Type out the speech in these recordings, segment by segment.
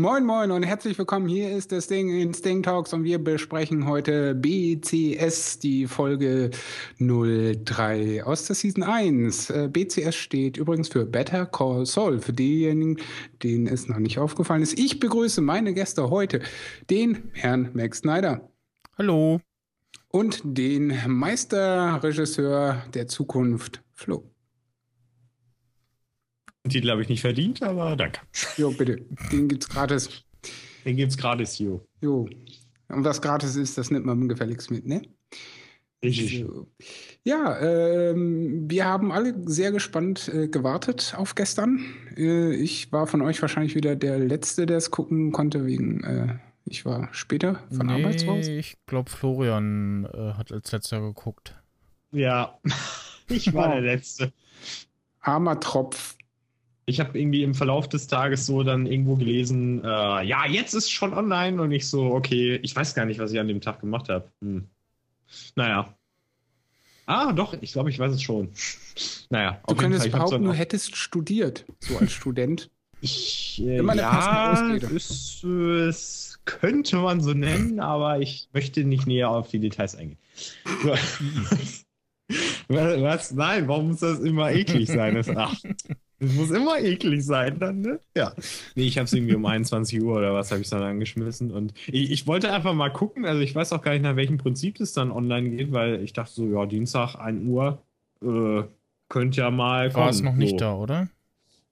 Moin Moin und herzlich willkommen. Hier ist das Ding in Sting Talks und wir besprechen heute BCS, die Folge 03 aus der Season 1. Äh, BCS steht übrigens für Better Call Saul. Für diejenigen, denen es noch nicht aufgefallen ist. Ich begrüße meine Gäste heute, den Herrn Max Snyder. Hallo. Und den Meisterregisseur der Zukunft, Flo. Den Titel habe ich nicht verdient, aber danke. Jo, bitte. Den gibt's gratis. Den gibt's gratis, jo. Jo. Und was gratis ist, das nimmt man gefälligst mit, ne? Richtig. So. Ja, ähm, wir haben alle sehr gespannt äh, gewartet auf gestern. Äh, ich war von euch wahrscheinlich wieder der Letzte, der es gucken konnte, wegen äh, ich war später von nee, Arbeit zu Hause. Ich glaube, Florian äh, hat als letzter geguckt. Ja, ich war der Letzte. Armer Tropf. Ich habe irgendwie im Verlauf des Tages so dann irgendwo gelesen, äh, ja, jetzt ist schon online und ich so, okay, ich weiß gar nicht, was ich an dem Tag gemacht habe. Hm. Naja. Ah, doch, ich glaube, ich weiß es schon. Naja, Du könntest Fall, behaupten, so du hättest studiert, so als Student. Ich, äh, Immer eine ja, es, es könnte man so nennen, aber ich möchte nicht näher auf die Details eingehen. So. Was? Nein, warum muss das immer eklig sein? Das, ach, das muss immer eklig sein dann, ne? Ja. Nee, ich habe es irgendwie um 21 Uhr oder was habe ich dann angeschmissen und ich, ich wollte einfach mal gucken, also ich weiß auch gar nicht, nach welchem Prinzip das dann online geht, weil ich dachte so, ja, Dienstag, 1 Uhr, äh, könnte ja mal War es noch nicht so. da, oder?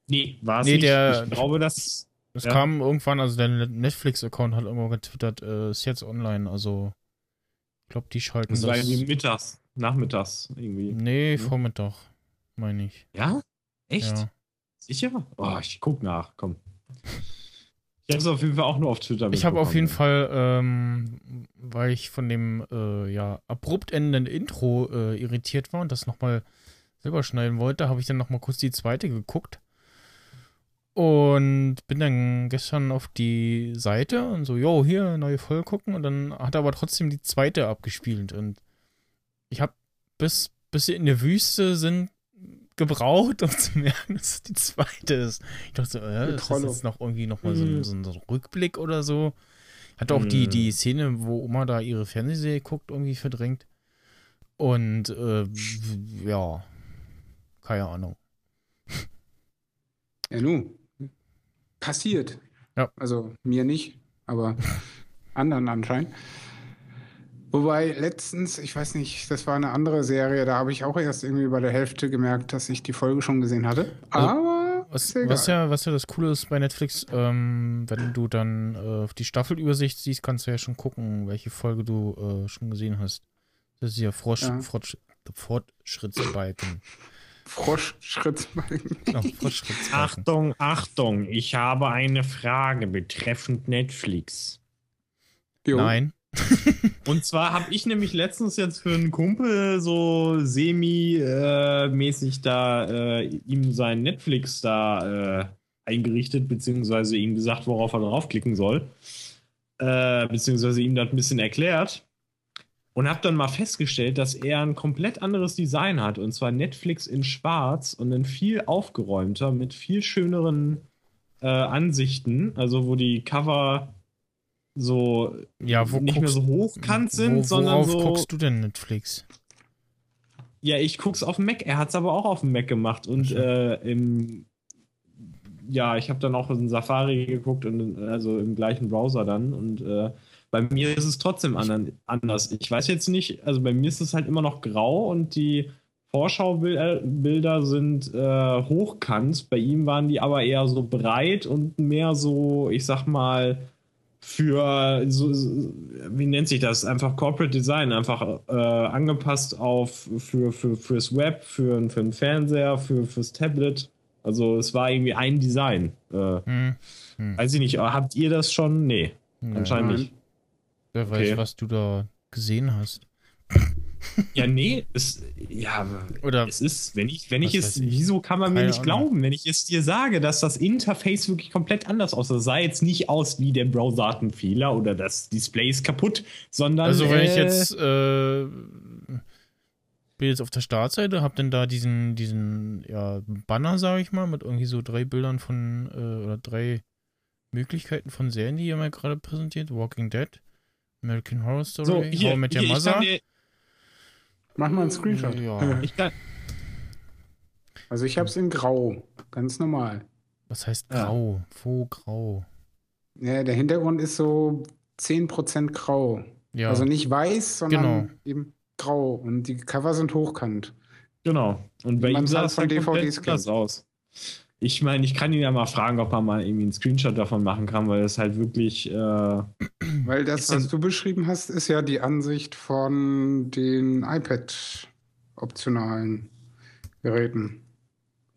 Nee, war es Nee, nicht. der- ich glaube, das. Es Ja. kam irgendwann, also der Netflix-Account hat irgendwo getwittert, äh, ist jetzt online, also ich glaube, die schalten Das das. war irgendwie mittags, nachmittags irgendwie. nee, ne? Vormittag, meine ich. Ja? Echt? Ja. Sicher? Oh, ich guck nach, komm. Ich habe es auf jeden Fall auch nur auf Twitter Ich habe auf jeden. Fall, ähm, weil ich von dem äh, ja abrupt endenden Intro äh, irritiert war und das nochmal selber schneiden wollte, habe ich dann nochmal kurz die zweite geguckt und bin dann gestern auf die Seite und so, yo, hier neue Folge gucken und dann hat er aber trotzdem die zweite abgespielt und ich habe bis bis sie in der Wüste sind gebraucht, um zu merken, dass es die zweite ist. Ich dachte so, äh, ist das jetzt noch irgendwie nochmal so, ein- Mhm. so so ein Rückblick oder so? Hatte auch die, Mhm. die Szene, wo Oma da ihre Fernsehserie guckt, irgendwie verdrängt. Und äh, ja, keine Ahnung. Ja, nu. Passiert. Ja. Also mir nicht, aber anderen anscheinend. Wobei letztens, ich weiß nicht, das war eine andere Serie, da habe ich auch erst irgendwie bei der Hälfte gemerkt, dass ich die Folge schon gesehen hatte. Also, Aber Was, was, ja, was ja das Coole ist bei Netflix, ähm, wenn du dann äh, auf die Staffelübersicht siehst, kannst du ja schon gucken, welche Folge du äh, schon gesehen hast. Das ist ja, Frosch, Ja. Frosch, Fortschrittsbalken. Froschschrittbalken. Genau. Achtung, Achtung, ich habe eine Frage betreffend Netflix. Jo. Nein. Und zwar habe ich nämlich letztens jetzt für einen Kumpel so semi-mäßig da äh, ihm sein Netflix da äh, eingerichtet, beziehungsweise ihm gesagt, worauf er draufklicken soll. Äh, beziehungsweise ihm das ein bisschen erklärt. Und habe dann mal festgestellt, dass er ein komplett anderes Design hat. Und zwar Netflix in schwarz und dann viel aufgeräumter mit viel schöneren äh, Ansichten. Also wo die Cover so Ja, wo nicht guckst, mehr so hochkant sind, wo, sondern worauf so. guckst du denn Netflix? Ja, ich guck's auf dem Mac. Er hat's aber auch auf dem Mac gemacht und äh, im ja, ich habe dann auch in Safari geguckt und also im gleichen Browser dann und äh, bei mir ist es trotzdem anders. Ich weiß jetzt nicht, also bei mir ist es halt immer noch grau und die Vorschaubilder sind äh, hochkant. Bei ihm waren die aber eher so breit und mehr so, ich sag mal, für so, wie nennt sich das? Einfach Corporate Design, einfach äh, angepasst auf für, für fürs Web, für, für einen Fernseher, für fürs Tablet. Also es war irgendwie ein Design. Äh, Hm. Hm. weiß ich nicht, habt ihr das schon? Nee, Nee, anscheinend nicht. Wer weiß, Okay. was du da gesehen hast. Ja, nee, es, ja, Oder es ist, wenn ich, wenn ich es, ich. wieso kann man mir Keine nicht Ahnung. glauben, wenn ich es dir sage, dass das Interface wirklich komplett anders aussah? Das sah jetzt nicht aus wie der Browser hat einen Fehler oder das Display ist kaputt, sondern. Also wenn ich äh, jetzt äh, bin jetzt auf der Startseite, hab dann da diesen diesen ja Banner, sage ich mal, mit irgendwie so drei Bildern von äh, oder drei Möglichkeiten von Serien, die ihr mal gerade präsentiert. Walking Dead, American Horror Story, So, hier, How I Met Your ich Mother. Mach mal einen Screenshot. Ja. ich kann, Also ich habe es in Grau, ganz normal. Was heißt Ja. grau? Wo grau? Ja, der Hintergrund ist so 10% grau. Ja, Also nicht weiß, sondern Genau. eben grau. Und die Cover sind hochkant. genau. Und bei Wie ihm sah es von komplett DVDs kennt. aus. Ich meine, ich kann ihn ja mal fragen, ob er mal irgendwie einen Screenshot davon machen kann, weil es halt wirklich, äh, Weil das, was du beschrieben hast, ist ja die Ansicht von den iPad-optionalen Geräten.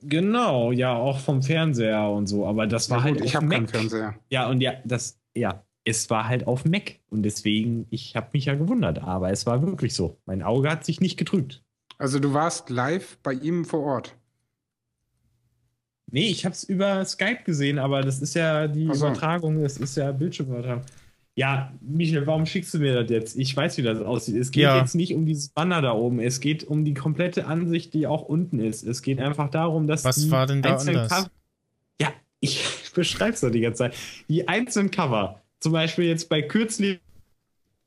genau, ja, auch vom Fernseher und so, aber das war Ja, halt gut, ich habe keinen. Fernseher. Ja, und ja, das, ja, es war halt auf Mac und deswegen, ich habe mich ja gewundert, aber es war wirklich so. Mein Auge hat sich nicht getrübt. Also du warst live bei ihm vor Ort. Nee, ich habe es über Skype gesehen, aber das ist ja die so. Übertragung, das ist ja Bildschirmübertragung. Ja, Michael, warum schickst du mir das jetzt? Ich weiß, wie das aussieht. Es geht Ja. jetzt nicht um dieses Banner da oben. Es geht um die komplette Ansicht, die auch unten ist. Es geht einfach darum, dass Was die war denn da einzelnen anders? Cover- Ja, ich beschreibe es doch die ganze Zeit. Die einzelnen Cover, zum Beispiel jetzt bei Kürzli,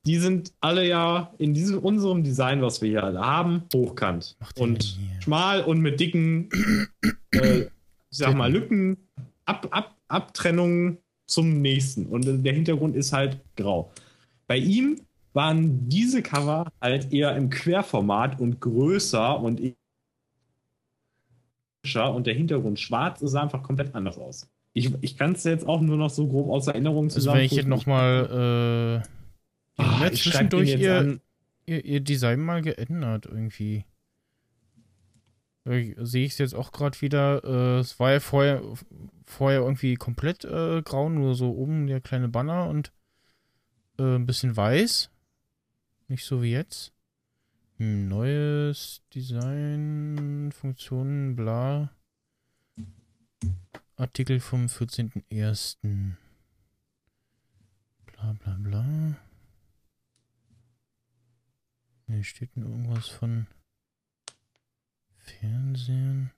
die sind alle ja in diesem unserem Design, was wir hier alle haben, hochkant und schmal und mit dicken, äh, ich sag mal, Lücken, Ab, Ab, Abtrennungen zum nächsten. Und der Hintergrund ist halt grau. Bei ihm waren diese Cover halt eher im Querformat und größer und und der Hintergrund schwarz, sah einfach komplett anders aus. Ich, ich kann es jetzt auch nur noch so grob aus Erinnerung Also zusammen. wenn ich jetzt nochmal äh, ja Ah, zwischendurch ihr, ihr, ihr Design mal geändert irgendwie. Sehe ich es jetzt auch gerade wieder. Äh, es war ja vorher, vorher irgendwie komplett äh, grau, nur so oben der kleine Banner und äh, ein bisschen weiß. Nicht so wie jetzt. Neues Design, Funktionen, bla. Artikel vom 14.01. Bla bla bla. Hier steht nur irgendwas von Fernsehen.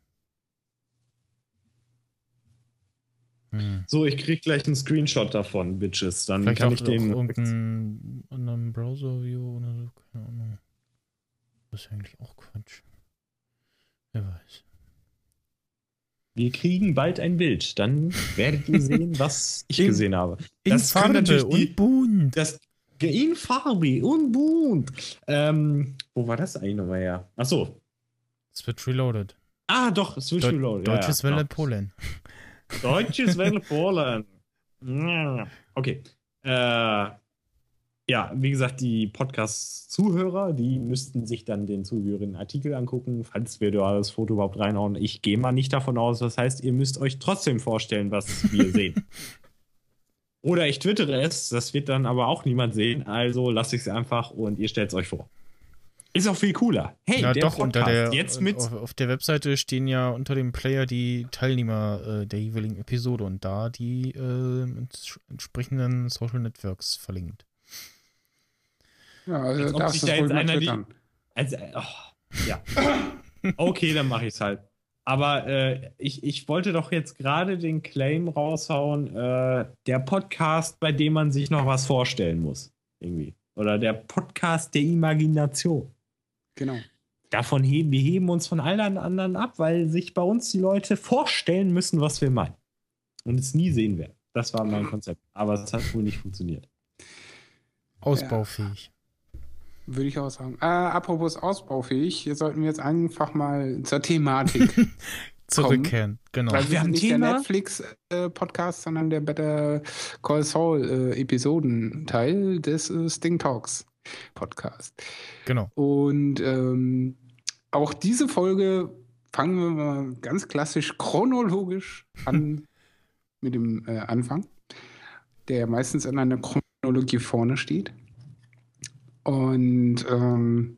Hm. So, ich krieg gleich einen Screenshot davon, Bitches. Dann Vielleicht kann ich den. auch irgendeinen anderen Browser-View oder so, keine Ahnung. Das ist eigentlich auch Quatsch. Wer weiß. Wir kriegen bald ein Bild. Dann werdet ihr sehen, was ich In- gesehen habe. In Das können Farbe natürlich die- und bunt. Das in Farbe und bunt. Ähm, wo war das eigentlich nochmal her? Achso. Switch Reloaded. Ah, doch, Switch Deu Reload. Deutsches ja, ja, Welle genau. Polen. Deutsches Welle Polen. Okay. Äh, ja, wie gesagt, die Podcast-Zuhörer, die müssten sich dann den zugehörigen Artikel angucken, falls wir da das Foto überhaupt reinhauen. Ich gehe mal nicht davon aus. Das heißt, ihr müsst euch trotzdem vorstellen, was wir sehen. Oder ich twittere es, das wird dann aber auch niemand sehen, also lasse ich es einfach und ihr stellt es euch vor. Ist auch viel cooler. Hey, ja, der doch, unter Podcast der, jetzt mit auf, auf der Webseite stehen ja unter dem Player die Teilnehmer äh, der jeweiligen Episode und da die äh, ents- entsprechenden Social Networks verlinkt. Ja, also Als darfst sich du da mal einer die-. Also, oh, ja. Okay, dann mache ich es halt. Aber äh, ich, ich wollte doch jetzt gerade den Claim raushauen, äh, der Podcast, bei dem man sich noch was vorstellen muss. Irgendwie. Oder der Podcast der Imagination. Genau. Davon heben wir heben uns von allen anderen ab, weil sich bei uns die Leute vorstellen müssen, was wir meinen. Und es nie sehen werden. Das war mein Konzept. Aber es hat wohl nicht funktioniert. Ausbaufähig. Würde ich auch sagen. Äh, apropos ausbaufähig, hier sollten wir jetzt einfach mal zur Thematik. Zurückkehren, genau. Weil wir Wir haben nicht Thema. der Netflix-Podcast, sondern der Better Call Saul-Episodenteil des äh, Sting Talks Podcast. Genau. Und ähm, auch diese Folge fangen wir mal ganz klassisch chronologisch an mit dem äh, Anfang, der meistens in einer Chronologie vorne steht. Und ähm,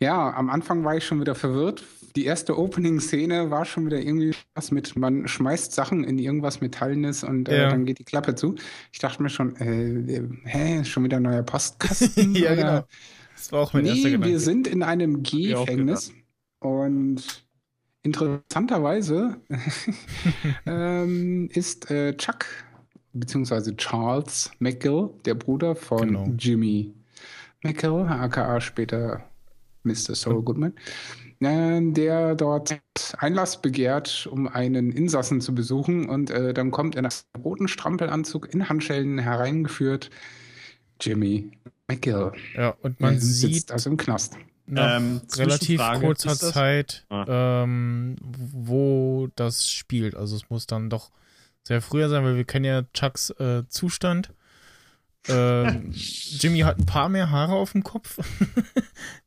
ja, am Anfang war ich schon wieder verwirrt. Die erste Opening-Szene war schon wieder irgendwie was mit, man schmeißt Sachen in irgendwas Metallenes und äh, Ja. dann geht die Klappe zu. Ich dachte mir schon, äh, hä, schon wieder ein neuer Postkasten? ja, Oder- genau. Das war auch mein erster Nee, Gedanke. wir sind in einem Gefängnis und interessanterweise ähm, ist äh, Chuck beziehungsweise Charles McGill, der Bruder von Genau. Jimmy McGill, aka später Mr. Saul Goodman, äh, der dort Einlass begehrt, um einen Insassen zu besuchen. Und äh, dann kommt in einem roten Strampelanzug in Handschellen hereingeführt Jimmy McGill. Ja, und man Er sitzt sieht also im Knast. nach Ähm, relativ kurzer Zeit, Ah. ähm, wo das spielt. Also es muss dann doch sehr früher sein, weil wir kennen ja Chucks äh, Zustand. Ähm, Jimmy hat ein paar mehr Haare auf dem Kopf.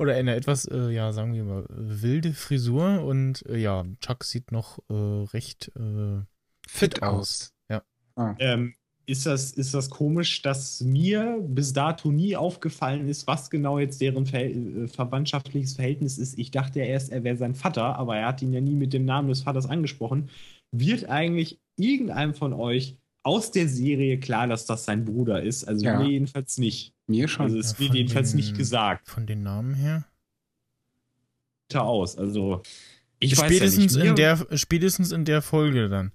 Oder eine etwas, äh, ja, sagen wir mal, wilde Frisur. Und äh, ja, Chuck sieht noch äh, recht äh, fit aus. Ja. Ähm, ist, das, ist das komisch, dass mir bis dato nie aufgefallen ist, was genau jetzt deren Verhält- äh, verwandtschaftliches Verhältnis ist? Ich dachte ja erst, er wäre sein Vater, aber er hat ihn ja nie mit dem Namen des Vaters angesprochen. Wird eigentlich irgendeinem von euch aus der Serie klar, dass das sein Bruder ist? Also Ja. mir jedenfalls nicht. Mir schon. Also es Ja, wird von jedenfalls den- nicht gesagt. Von den Namen her. Aus. Also ich weiß spätestens, ja nicht. in Mir- der, spätestens in der Folge dann.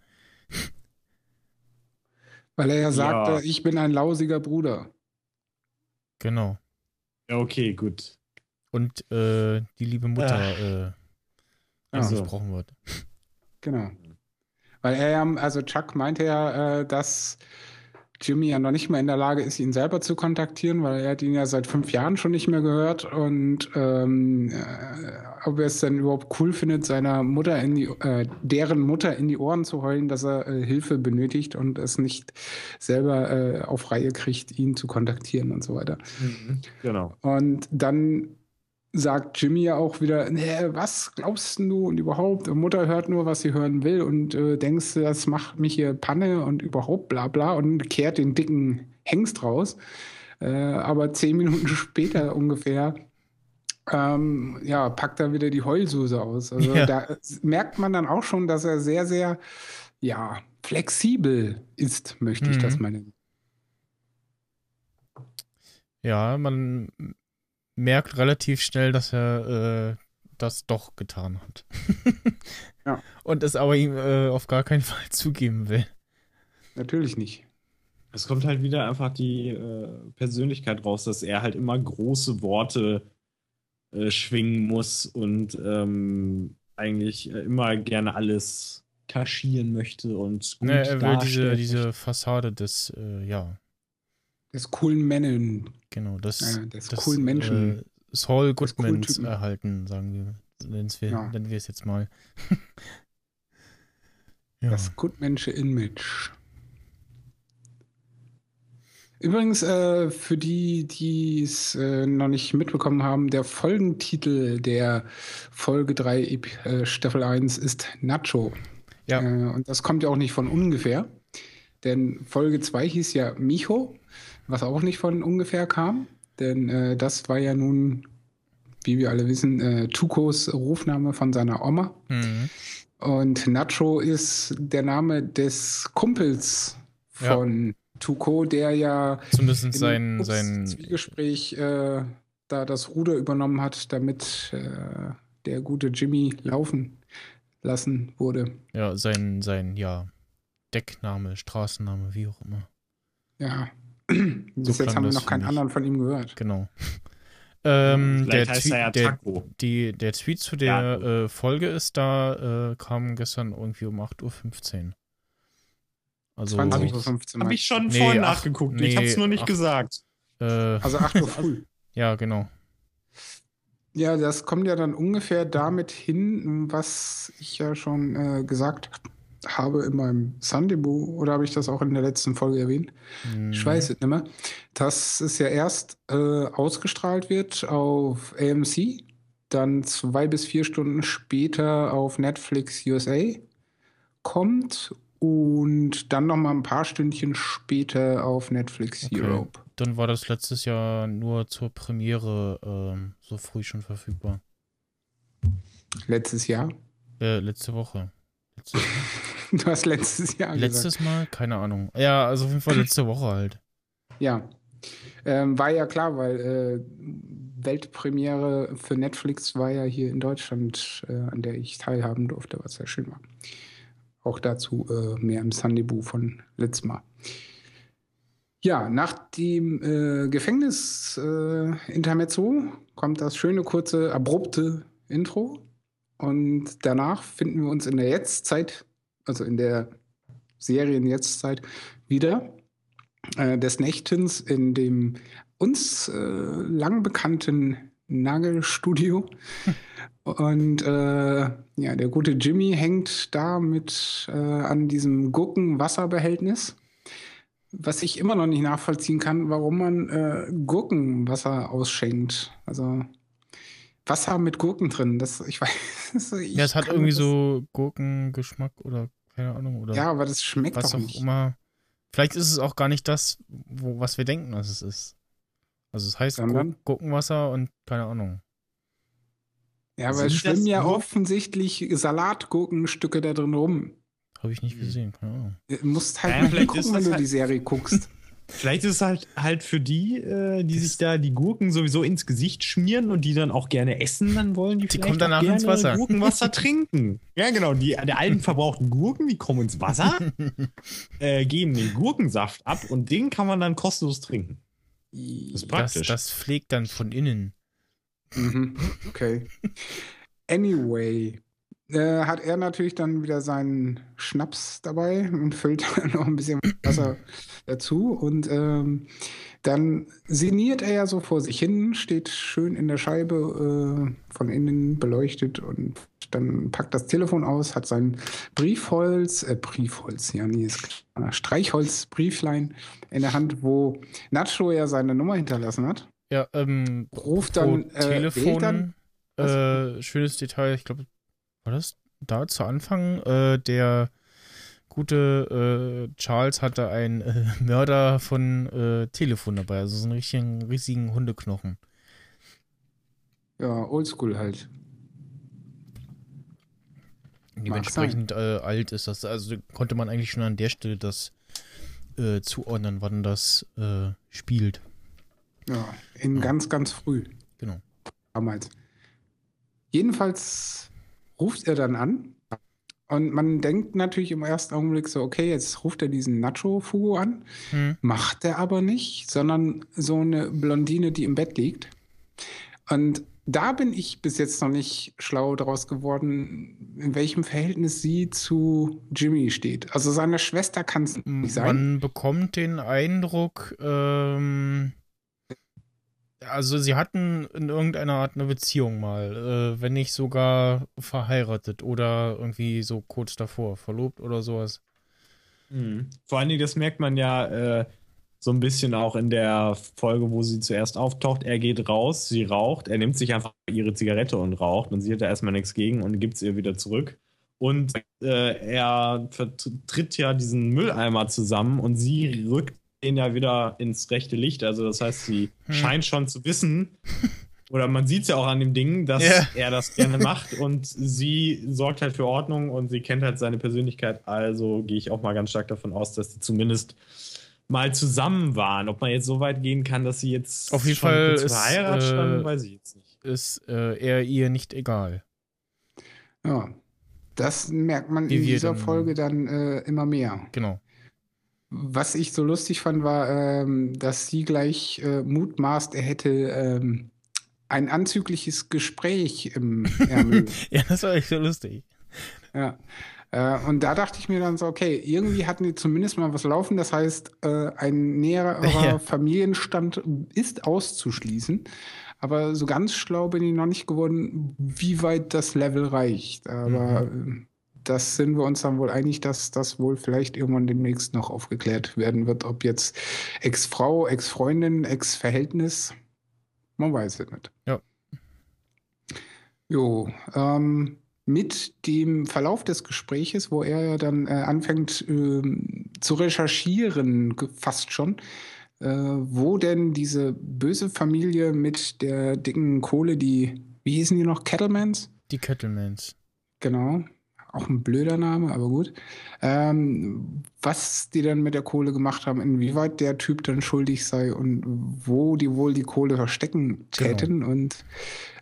Weil er ja sagte, Ja. ich bin ein lausiger Bruder. Genau. Ja, okay, gut. Und äh, die liebe Mutter äh, Ja. angesprochen wird. Genau. Weil er ja, also Chuck meinte ja, äh, dass Jimmy ja noch nicht mehr in der Lage ist, ihn selber zu kontaktieren, weil er hat ihn ja seit fünf Jahren schon nicht mehr gehört und ähm, äh, ob er es denn überhaupt cool findet, seiner Mutter in die, äh, deren Mutter in die Ohren zu heulen, dass er äh, Hilfe benötigt und es nicht selber äh, auf Reihe kriegt, ihn zu kontaktieren und so weiter. Mhm, Genau. Und dann sagt Jimmy ja auch wieder, nee, was glaubst du und überhaupt? Mutter hört nur, was sie hören will und äh, denkst, das macht mich hier Panne und überhaupt bla bla und kehrt den dicken Hengst raus. Äh, aber zehn Minuten später ungefähr ähm, ja, packt er wieder die Heulsuse aus. Also Ja. da merkt man dann auch schon, dass er sehr, sehr ja, flexibel ist, möchte ich Mhm. das mal nennen. Ja, man merkt relativ schnell, dass er äh, das doch getan hat. Ja. Und es aber ihm äh, auf gar keinen Fall zugeben will. Natürlich nicht. Es kommt halt wieder einfach die äh, Persönlichkeit raus, dass er halt immer große Worte äh, schwingen muss und ähm, eigentlich äh, immer gerne alles kaschieren möchte und gut Ne, er will diese, diese Fassade des, äh, ja, Des coolen Männen. genau, des, Ja, des coolen Menschen. Äh, Saul Goodmans erhalten, sagen wir. Nennen wir, Ja. nennen wir es jetzt mal. ja. Das gutmensche Image. Übrigens, äh, für die, die es äh, noch nicht mitbekommen haben, der Folgentitel der Folge 3 Ep- äh, Staffel 1 ist Nacho. Ja. Äh, und das kommt ja auch nicht von ungefähr. Denn Folge 2 hieß ja Micho, was auch nicht von ungefähr kam. Denn äh, das war ja nun, wie wir alle wissen, äh, Tukos Rufname von seiner Oma. Mhm. Und Nacho ist der Name des Kumpels Ja. von Tuco, der ja Zumindest sein, sein Zwiegespräch äh, da das Ruder übernommen hat, damit äh, der gute Jimmy laufen lassen wurde. Ja, sein, sein, ja, Deckname, Straßenname, wie auch immer. Ja. Bis jetzt klang haben wir noch keinen anderen von ihm gehört. Genau. Ähm, der, Tweet, er ja der, Taco. die, der Tweet zu der äh, Folge ist da, äh, kam gestern irgendwie um 8.15 Uhr. Also, 20 Hab ich- Uhr 15 Habe Mal. ich schon Nee, vorhin ach, nachgeguckt. ich nee, habe es nur nicht ach. gesagt. äh, Also 8 Uhr früh. ja, genau. Ja, das kommt ja dann ungefähr damit hin, was ich ja schon äh, gesagt habe in meinem Sunday-Buch. Oder habe ich das auch in der letzten Folge erwähnt? Ich Mhm. weiß es nicht mehr. Dass es ja erst äh, ausgestrahlt wird auf AMC, dann zwei bis vier Stunden später auf Netflix USA kommt und dann noch mal ein paar Stündchen später auf Netflix Okay. Europe. Dann war das letztes Jahr nur zur Premiere ähm, so früh schon verfügbar. Letztes Jahr. Äh, letzte Woche. Letzte, Du hast letztes Jahr gesagt. letztes Mal? Keine Ahnung. Ja, also auf jeden Fall letzte Woche halt. Ja. Ähm, war ja klar, weil äh, Weltpremiere für Netflix war ja hier in Deutschland, äh, an der ich teilhaben durfte, was sehr schön war. auch dazu äh, mehr im Sunday-Boo von letztem Mal. Ja, nach dem äh, Gefängnis-Intermezzo äh, kommt das schöne, kurze, abrupte Intro. Und danach finden wir uns in der Jetztzeit, also in der Serien-Jetztzeit, wieder. Äh, des Nächtens in dem uns äh, lang bekannten Nagelstudio. Und äh, ja, der gute Jimmy hängt da mit äh, an diesem Gurkenwasserbehältnis. Was ich immer noch nicht nachvollziehen kann, warum man äh, Gurkenwasser ausschenkt. Also Wasser mit Gurken drin. Das, ich weiß. Ich ja, es hat irgendwie so Gurkengeschmack oder keine Ahnung. Oder ja, aber das schmeckt was doch nicht. Immer. Vielleicht ist es auch gar nicht das, wo, was wir denken, dass es ist. Also es heißt Gur Gurkenwasser und keine Ahnung. Ja, aber es schwimmen ja offensichtlich Salatgurkenstücke da drin rum. Habe ich nicht gesehen, keine Ahnung. Du musst halt ja, mal gucken, wenn du halt die Serie guckst. Vielleicht ist es halt halt für die, äh, die sich da die Gurken sowieso ins Gesicht schmieren und die dann auch gerne essen, dann wollen die, die kommen danach ins Wasser. Gurkenwasser trinken. Ja, genau. Die, die alten verbrauchten Gurken, die kommen ins Wasser, äh, geben den Gurkensaft ab und den kann man dann kostenlos trinken. Das ist praktisch. Das, das pflegt dann von innen. Mhm. Okay. Anyway, äh, hat er natürlich dann wieder seinen Schnaps dabei und füllt noch ein bisschen Wasser dazu. Und ähm, dann sinniert er ja so vor sich hin, steht schön in der Scheibe, äh, von innen beleuchtet und dann packt das Telefon aus, hat sein Briefholz, äh, Briefholz, ja, nee, ist klar, Streichholzbrieflein in der Hand, wo Nacho ja seine Nummer hinterlassen hat. Ja, ähm, ruft dann, äh, Telefon, dann, äh, schönes Detail, ich glaube, war das da zu Anfang, äh, der gute äh, Charles hatte einen äh, Mörder von äh, Telefon dabei, also so einen richtigen, riesigen Hundeknochen. Ja, oldschool halt. Dementsprechend äh, alt ist das. Also konnte man eigentlich schon an der Stelle das äh, zuordnen, wann das spielt. Ja, in ja. ganz, ganz früh. Genau. Damals. Jedenfalls ruft er dann an und man denkt natürlich im ersten Augenblick so, okay, jetzt ruft er diesen Nacho-Fugo an. Hm. Macht er aber nicht, sondern so eine Blondine, die im Bett liegt. Und da bin ich bis jetzt noch nicht schlau daraus geworden, in welchem Verhältnis sie zu Jimmy steht. Also seine Schwester kann es nicht sein. Man bekommt den Eindruck, ähm, also sie hatten in irgendeiner Art eine Beziehung mal, äh, wenn nicht sogar verheiratet oder irgendwie so kurz davor, verlobt oder sowas. Mhm. Vor allen Dingen, das merkt man ja äh, so ein bisschen auch in der Folge, wo sie zuerst auftaucht. Er geht raus, sie raucht, er nimmt sich einfach ihre Zigarette und raucht und sie hat da erstmal nichts gegen und gibt es ihr wieder zurück. Und äh, er vertritt ja diesen Mülleimer zusammen und sie rückt den ja wieder ins rechte Licht. Also das heißt, sie hm. scheint schon zu wissen, oder man sieht es ja auch an dem Ding, dass yeah. er das gerne macht und sie sorgt halt für Ordnung und sie kennt halt seine Persönlichkeit. Also gehe ich auch mal ganz stark davon aus, dass sie zumindest mal zusammen waren. Ob man jetzt so weit gehen kann, dass sie jetzt auf jeden Fall ist, verheiratet äh, standen, weiß ich jetzt nicht. Ist äh, er ihr nicht egal. Ja, das merkt man Wie in dieser dann, Folge dann äh, immer mehr. Genau. Was ich so lustig fand, war, ähm, dass sie gleich äh, mutmaßt, er hätte ähm, ein anzügliches Gespräch im Ärmel. ja, das war echt so lustig. Ja. Äh, und da dachte ich mir dann so, okay, irgendwie hatten die zumindest mal was laufen. Das heißt, äh, ein näherer ja. Familienstand ist auszuschließen. Aber so ganz schlau bin ich noch nicht geworden, wie weit das Level reicht. Aber mhm. Das sind wir uns dann wohl einig, dass das wohl vielleicht irgendwann demnächst noch aufgeklärt werden wird, ob jetzt Ex-Frau, Ex-Freundin, Ex-Verhältnis, man weiß es nicht. Ja. Jo, ähm, mit dem Verlauf des Gespräches, wo er dann äh, anfängt äh, zu recherchieren, fast schon, äh, wo denn diese böse Familie mit der dicken Kohle, die, wie hießen die noch, Kettlemans? Die Kettlemans. Genau, auch ein blöder Name, aber gut. Ähm, was die dann mit der Kohle gemacht haben, inwieweit der Typ dann schuldig sei und wo die wohl die Kohle verstecken täten. Genau. Und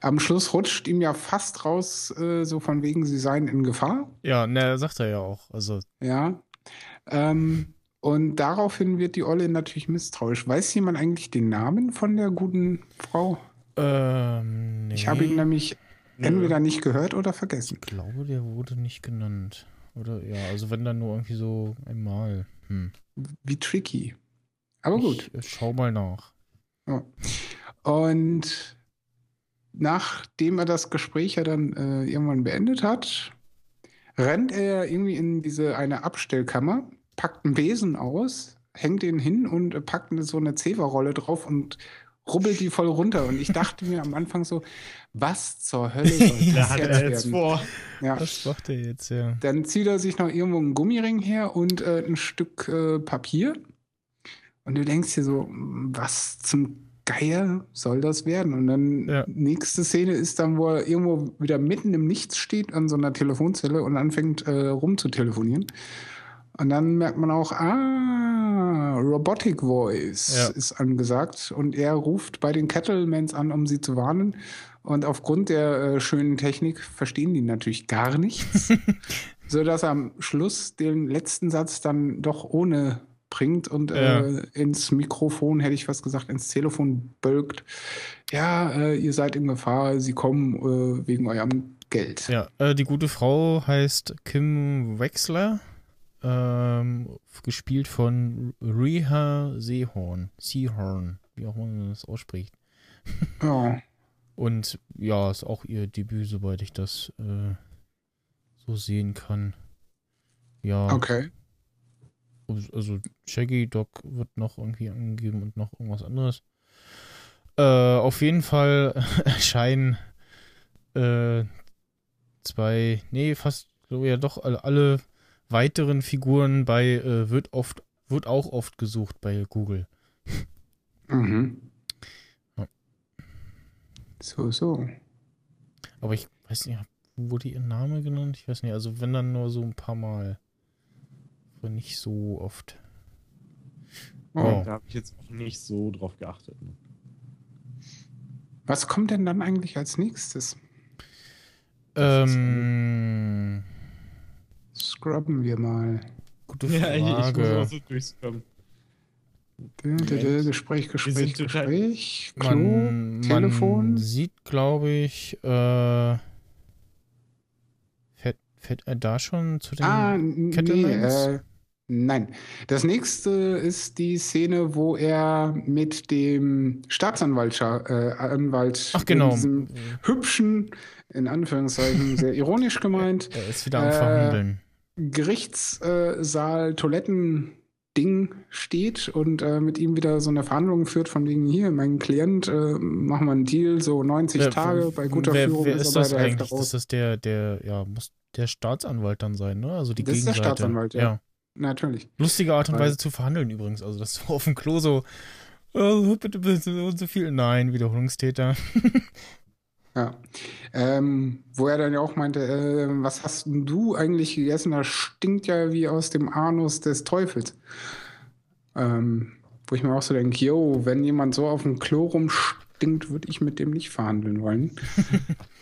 am Schluss rutscht ihm ja fast raus, äh, so von wegen, sie seien in Gefahr. Ja, ne, sagt er ja auch. Also. Ja. Ähm, und daraufhin wird die Olle natürlich misstrauisch. Weiß jemand eigentlich den Namen von der guten Frau? Ähm, nee. Ich habe ihn nämlich entweder nicht gehört oder vergessen. Ich glaube, der wurde nicht genannt. Oder ja, also wenn dann nur irgendwie so einmal. Hm. Wie tricky. Aber gut. Ich, schau mal nach. Ja. Und nachdem er das Gespräch ja dann äh, irgendwann beendet hat, rennt er irgendwie in diese eine Abstellkammer packt einen Besen aus, hängt den hin und packt so eine Zewa-Rolle drauf und rubbelt die voll runter. Und ich dachte mir am Anfang so, was zur Hölle soll das ja, jetzt, er jetzt vor? Ja. Was macht er jetzt, ja. Dann zieht er sich noch irgendwo einen Gummiring her und äh, ein Stück äh, Papier. Und du denkst dir so, was zum Geier soll das werden? Und dann ja. nächste Szene ist dann, wo er irgendwo wieder mitten im Nichts steht an so einer Telefonzelle und anfängt äh, rumzutelefonieren. Und dann merkt man auch, ah, Robotic Voice ja. ist angesagt. Und er ruft bei den Kettlemans an, um sie zu warnen. Und aufgrund der äh, schönen Technik verstehen die natürlich gar nichts. sodass er am Schluss den letzten Satz dann doch ohne bringt und ja. äh, ins Mikrofon, hätte ich was gesagt, ins Telefon bölkt. Ja, äh, ihr seid in Gefahr, sie kommen äh, wegen eurem Geld. Ja, äh, die gute Frau heißt Kim Wexler ähm, gespielt von Reha Seehorn. Seahorn, wie auch man das ausspricht. Ja. Und ja, ist auch ihr Debüt, soweit ich das äh, so sehen kann. Ja. Okay. Also Shaggy Dog wird noch irgendwie angegeben und noch irgendwas anderes. Äh, auf jeden Fall erscheinen äh, zwei, nee, fast, so ja doch alle, alle weiteren Figuren bei äh, wird oft wird auch oft gesucht bei Google. Mhm. Ja. So, so. Aber ich weiß nicht, wurde ihr Name genannt? Ich weiß nicht, also wenn dann nur so ein paar Mal. Aber nicht so oft. Oh. oh. Da habe ich jetzt auch nicht so drauf geachtet. Ne? Was kommt denn dann eigentlich als nächstes? Ähm, Scrubben wir mal. Gute Frage. Ja, ich, ich muss auch so durchscrubben. Gespräch, Gespräch, Gespräch. Klo, man, Telefon. Man sieht, glaube ich, äh, fährt, fährt er da schon zu den ah, nee, äh, Nein. Das nächste ist die Szene, wo er mit dem Staatsanwalt, äh, Anwalt, Ach, genau. diesem hübschen, in Anführungszeichen, sehr ironisch gemeint. Er ist wieder am äh, Verhandeln. Gerichtssaal, Toiletten, Ding steht und äh, mit ihm wieder so eine Verhandlung führt von wegen hier, mein Klient, äh, machen wir einen Deal, so 90 wer, Tage bei guter wer, Führung wer ist, ist das eigentlich? Das ist der, der, ja, muss der Staatsanwalt dann sein, ne? Also die das Gegenseite. ist der Staatsanwalt, ja. ja. Natürlich. Lustige Art und Weise zu verhandeln übrigens. Also das so auf dem Klo so, oh, bitte, bitte, so, so viel. Nein, Wiederholungstäter. Ja. Ähm, wo er dann ja auch meinte, äh, was hast du eigentlich gegessen? Das stinkt ja wie aus dem Anus des Teufels. Ähm, wo ich mir auch so denke, yo, wenn jemand so auf dem Klo rumstinkt, würde ich mit dem nicht verhandeln wollen.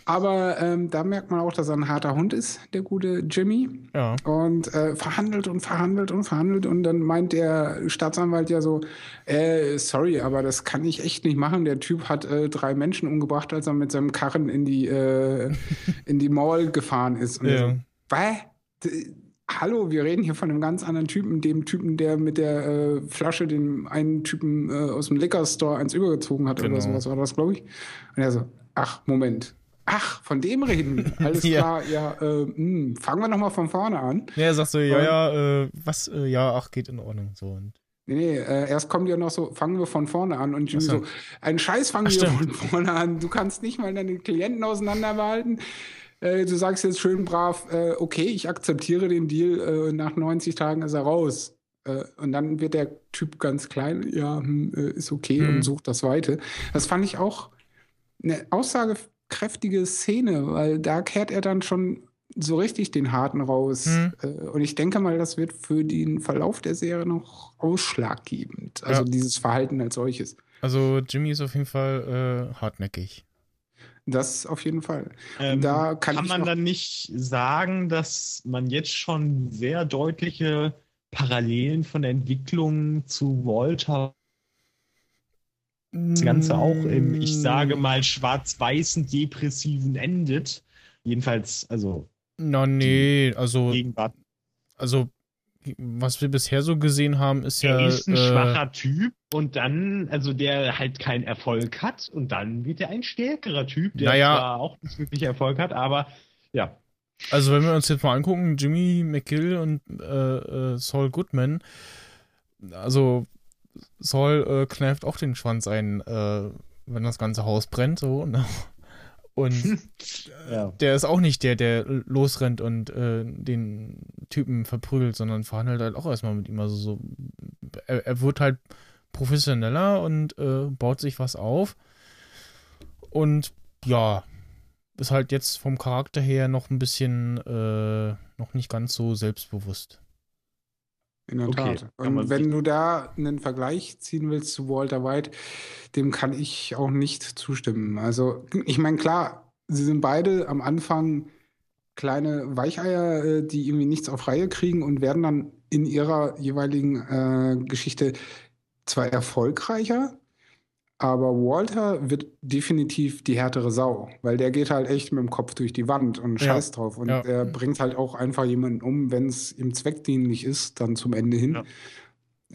Aber ähm, da merkt man auch, dass er ein harter Hund ist, der gute Jimmy. Ja. Und äh, verhandelt und verhandelt und verhandelt. Und dann meint der Staatsanwalt ja so, äh, sorry, aber das kann ich echt nicht machen. Der Typ hat äh, drei Menschen umgebracht, als er mit seinem Karren in die, äh, in die Mall gefahren ist. Und ja. so? Hallo, wir reden hier von einem ganz anderen Typen, dem Typen, der mit der äh, Flasche den einen Typen äh, aus dem Liquor Store eins übergezogen hat genau. oder sowas war das, glaube ich. Und er so, ach, Moment, Ach, von dem reden. Alles ja. klar, ja, äh, mh, hm, fangen wir nochmal von vorne an. Ja, sagst du, ja, ähm, ja, äh, was, äh, ja, ach, geht in Ordnung. So und. Nee, nee, äh, erst kommt ja noch so, fangen wir von vorne an und Jimmy so, einen Scheiß fangen ach, wir von vorne an. Du kannst nicht mal deine Klienten auseinanderbehalten. Äh, du sagst jetzt schön brav, äh, okay, ich akzeptiere den Deal, nach 90 Tagen ist er raus. Und dann wird der Typ ganz klein, ja, hm, ist okay hm. und sucht das Weite. Das fand ich auch eine Aussage kräftige Szene, weil da kehrt er dann schon so richtig den Harten raus. Hm. Äh, Und ich denke mal, das wird für den Verlauf der Serie noch ausschlaggebend. Also Ja. dieses Verhalten als solches. Also Jimmy ist auf jeden Fall äh, hartnäckig. Das auf jeden Fall. Ähm, Da kann ich man dann nicht sagen, dass man jetzt schon sehr deutliche Parallelen von der Entwicklung zu Walter das Ganze auch im, ich sage mal, schwarz-weißen Depressiven endet. Jedenfalls, also Na, nee, also, Gegenwart. also, was wir bisher so gesehen haben, ist ja. Er ist ein äh, schwacher Typ und dann, also der halt keinen Erfolg hat und dann wird er ein stärkerer Typ, der Naja. zwar auch nicht wirklich Erfolg hat, aber ja. Also wenn wir uns jetzt mal angucken, Jimmy McGill und äh, äh, Saul Goodman, also Saul äh, kneift auch den Schwanz ein, äh, wenn das ganze Haus brennt, so. Ne? Und ja. der ist auch nicht der, der losrennt und äh, den Typen verprügelt, sondern verhandelt halt auch erstmal mit ihm. Also so, er, er wird halt professioneller und äh, baut sich was auf. Und ja, ist halt jetzt vom Charakter her noch ein bisschen äh, noch nicht ganz so selbstbewusst. In der Okay, Tat. Und wenn du da einen Vergleich ziehen willst zu Walter White, dem kann ich auch nicht zustimmen. Also, ich meine, klar, sie sind beide am Anfang kleine Weicheier, äh, die irgendwie nichts auf Reihe kriegen und werden dann in ihrer jeweiligen äh, Geschichte zwar erfolgreicher, aber Walter wird definitiv die härtere Sau, weil der geht halt echt mit dem Kopf durch die Wand und Ja. scheißt drauf. Und Ja. er bringt halt auch einfach jemanden um, wenn es ihm zweckdienlich ist, dann zum Ende hin. Ja.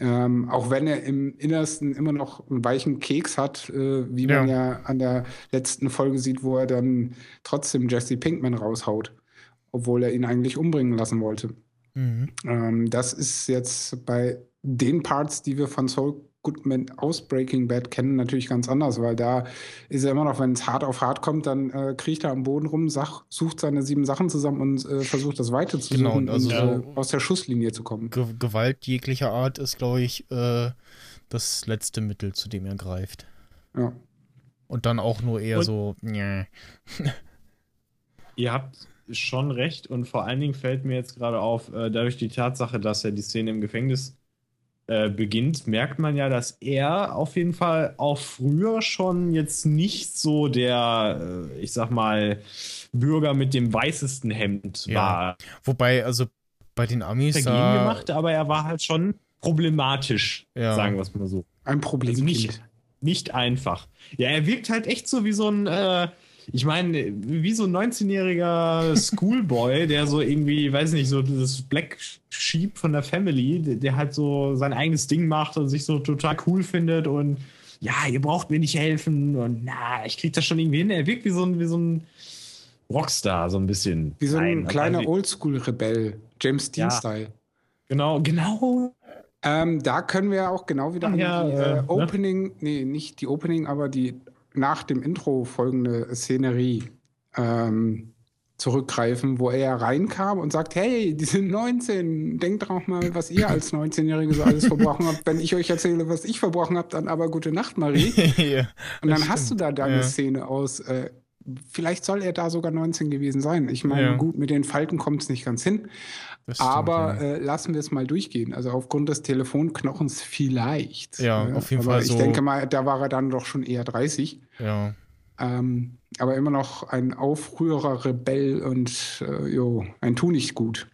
Ähm, auch wenn er im Innersten immer noch einen weichen Keks hat, äh, wie Ja. man ja an der letzten Folge sieht, wo er dann trotzdem Jesse Pinkman raushaut, obwohl er ihn eigentlich umbringen lassen wollte. Mhm. Ähm, das ist jetzt bei den Parts, die wir von Soul Goodman aus Breaking Bad kennen, natürlich ganz anders, weil da ist er immer noch, wenn es hart auf hart kommt, dann äh, kriecht er am Boden rum, sach, sucht seine sieben Sachen zusammen und äh, versucht das Weite zu Genau, suchen also und so- äh, aus der Schusslinie zu kommen. Ge Gewalt jeglicher Art ist, glaube ich, äh, das letzte Mittel, zu dem er greift. Ja. Und dann auch nur eher Und- so, nee. Ihr habt schon recht und vor allen Dingen fällt mir jetzt gerade auf, äh, dadurch die Tatsache, dass er die Szene im Gefängnis äh, beginnt, merkt man ja, dass er auf jeden Fall auch früher schon jetzt nicht so der, äh, ich sag mal, Bürger mit dem weißesten Hemd Ja. war. Wobei, also bei den Amis Vergehen da, gemacht, aber er war halt schon problematisch, Ja. sagen wir es mal so. Ein Problem. Also nicht, nicht einfach. Ja, er wirkt halt echt so wie so ein, äh, ich meine, wie so ein 19-jähriger Schoolboy, der so irgendwie, weiß nicht, so das Black Sheep von der Family, der, halt so sein eigenes Ding macht und sich so total cool findet und ja, ihr braucht mir nicht helfen und na, ich krieg das schon irgendwie hin. Er wirkt wie so ein, wie so ein Rockstar, so ein bisschen. Wie so ein Nein, kleiner also, Oldschool-Rebell, James Ja. Dean-Style. Genau, genau. Ähm, da können wir auch genau wieder an ja, die äh, äh, ne? Opening, nee, nicht die Opening, aber die nach dem Intro folgende Szenerie ähm, zurückgreifen, wo er reinkam und sagt, hey, die sind 19, denkt doch mal, was ihr als 19-Jährige so alles verbrochen habt. Wenn ich euch erzähle, was ich verbrochen habe, dann aber gute Nacht, Marie. ja, Und dann Das hast du da stimmt, deine ja. Szene aus, äh, vielleicht soll er da sogar 19 gewesen sein. Ich meine, Ja. gut, mit den Falten kommt es nicht ganz hin. stimmt, Aber ja. äh, lassen wir es mal durchgehen. Also aufgrund des Telefonknochens vielleicht. Ja, ne? auf jeden aber Fall Ich so- denke mal, da war er dann doch schon eher 30. ja. Ähm, aber immer noch ein Aufrührer, Rebell und äh, jo, ein Tu nicht gut.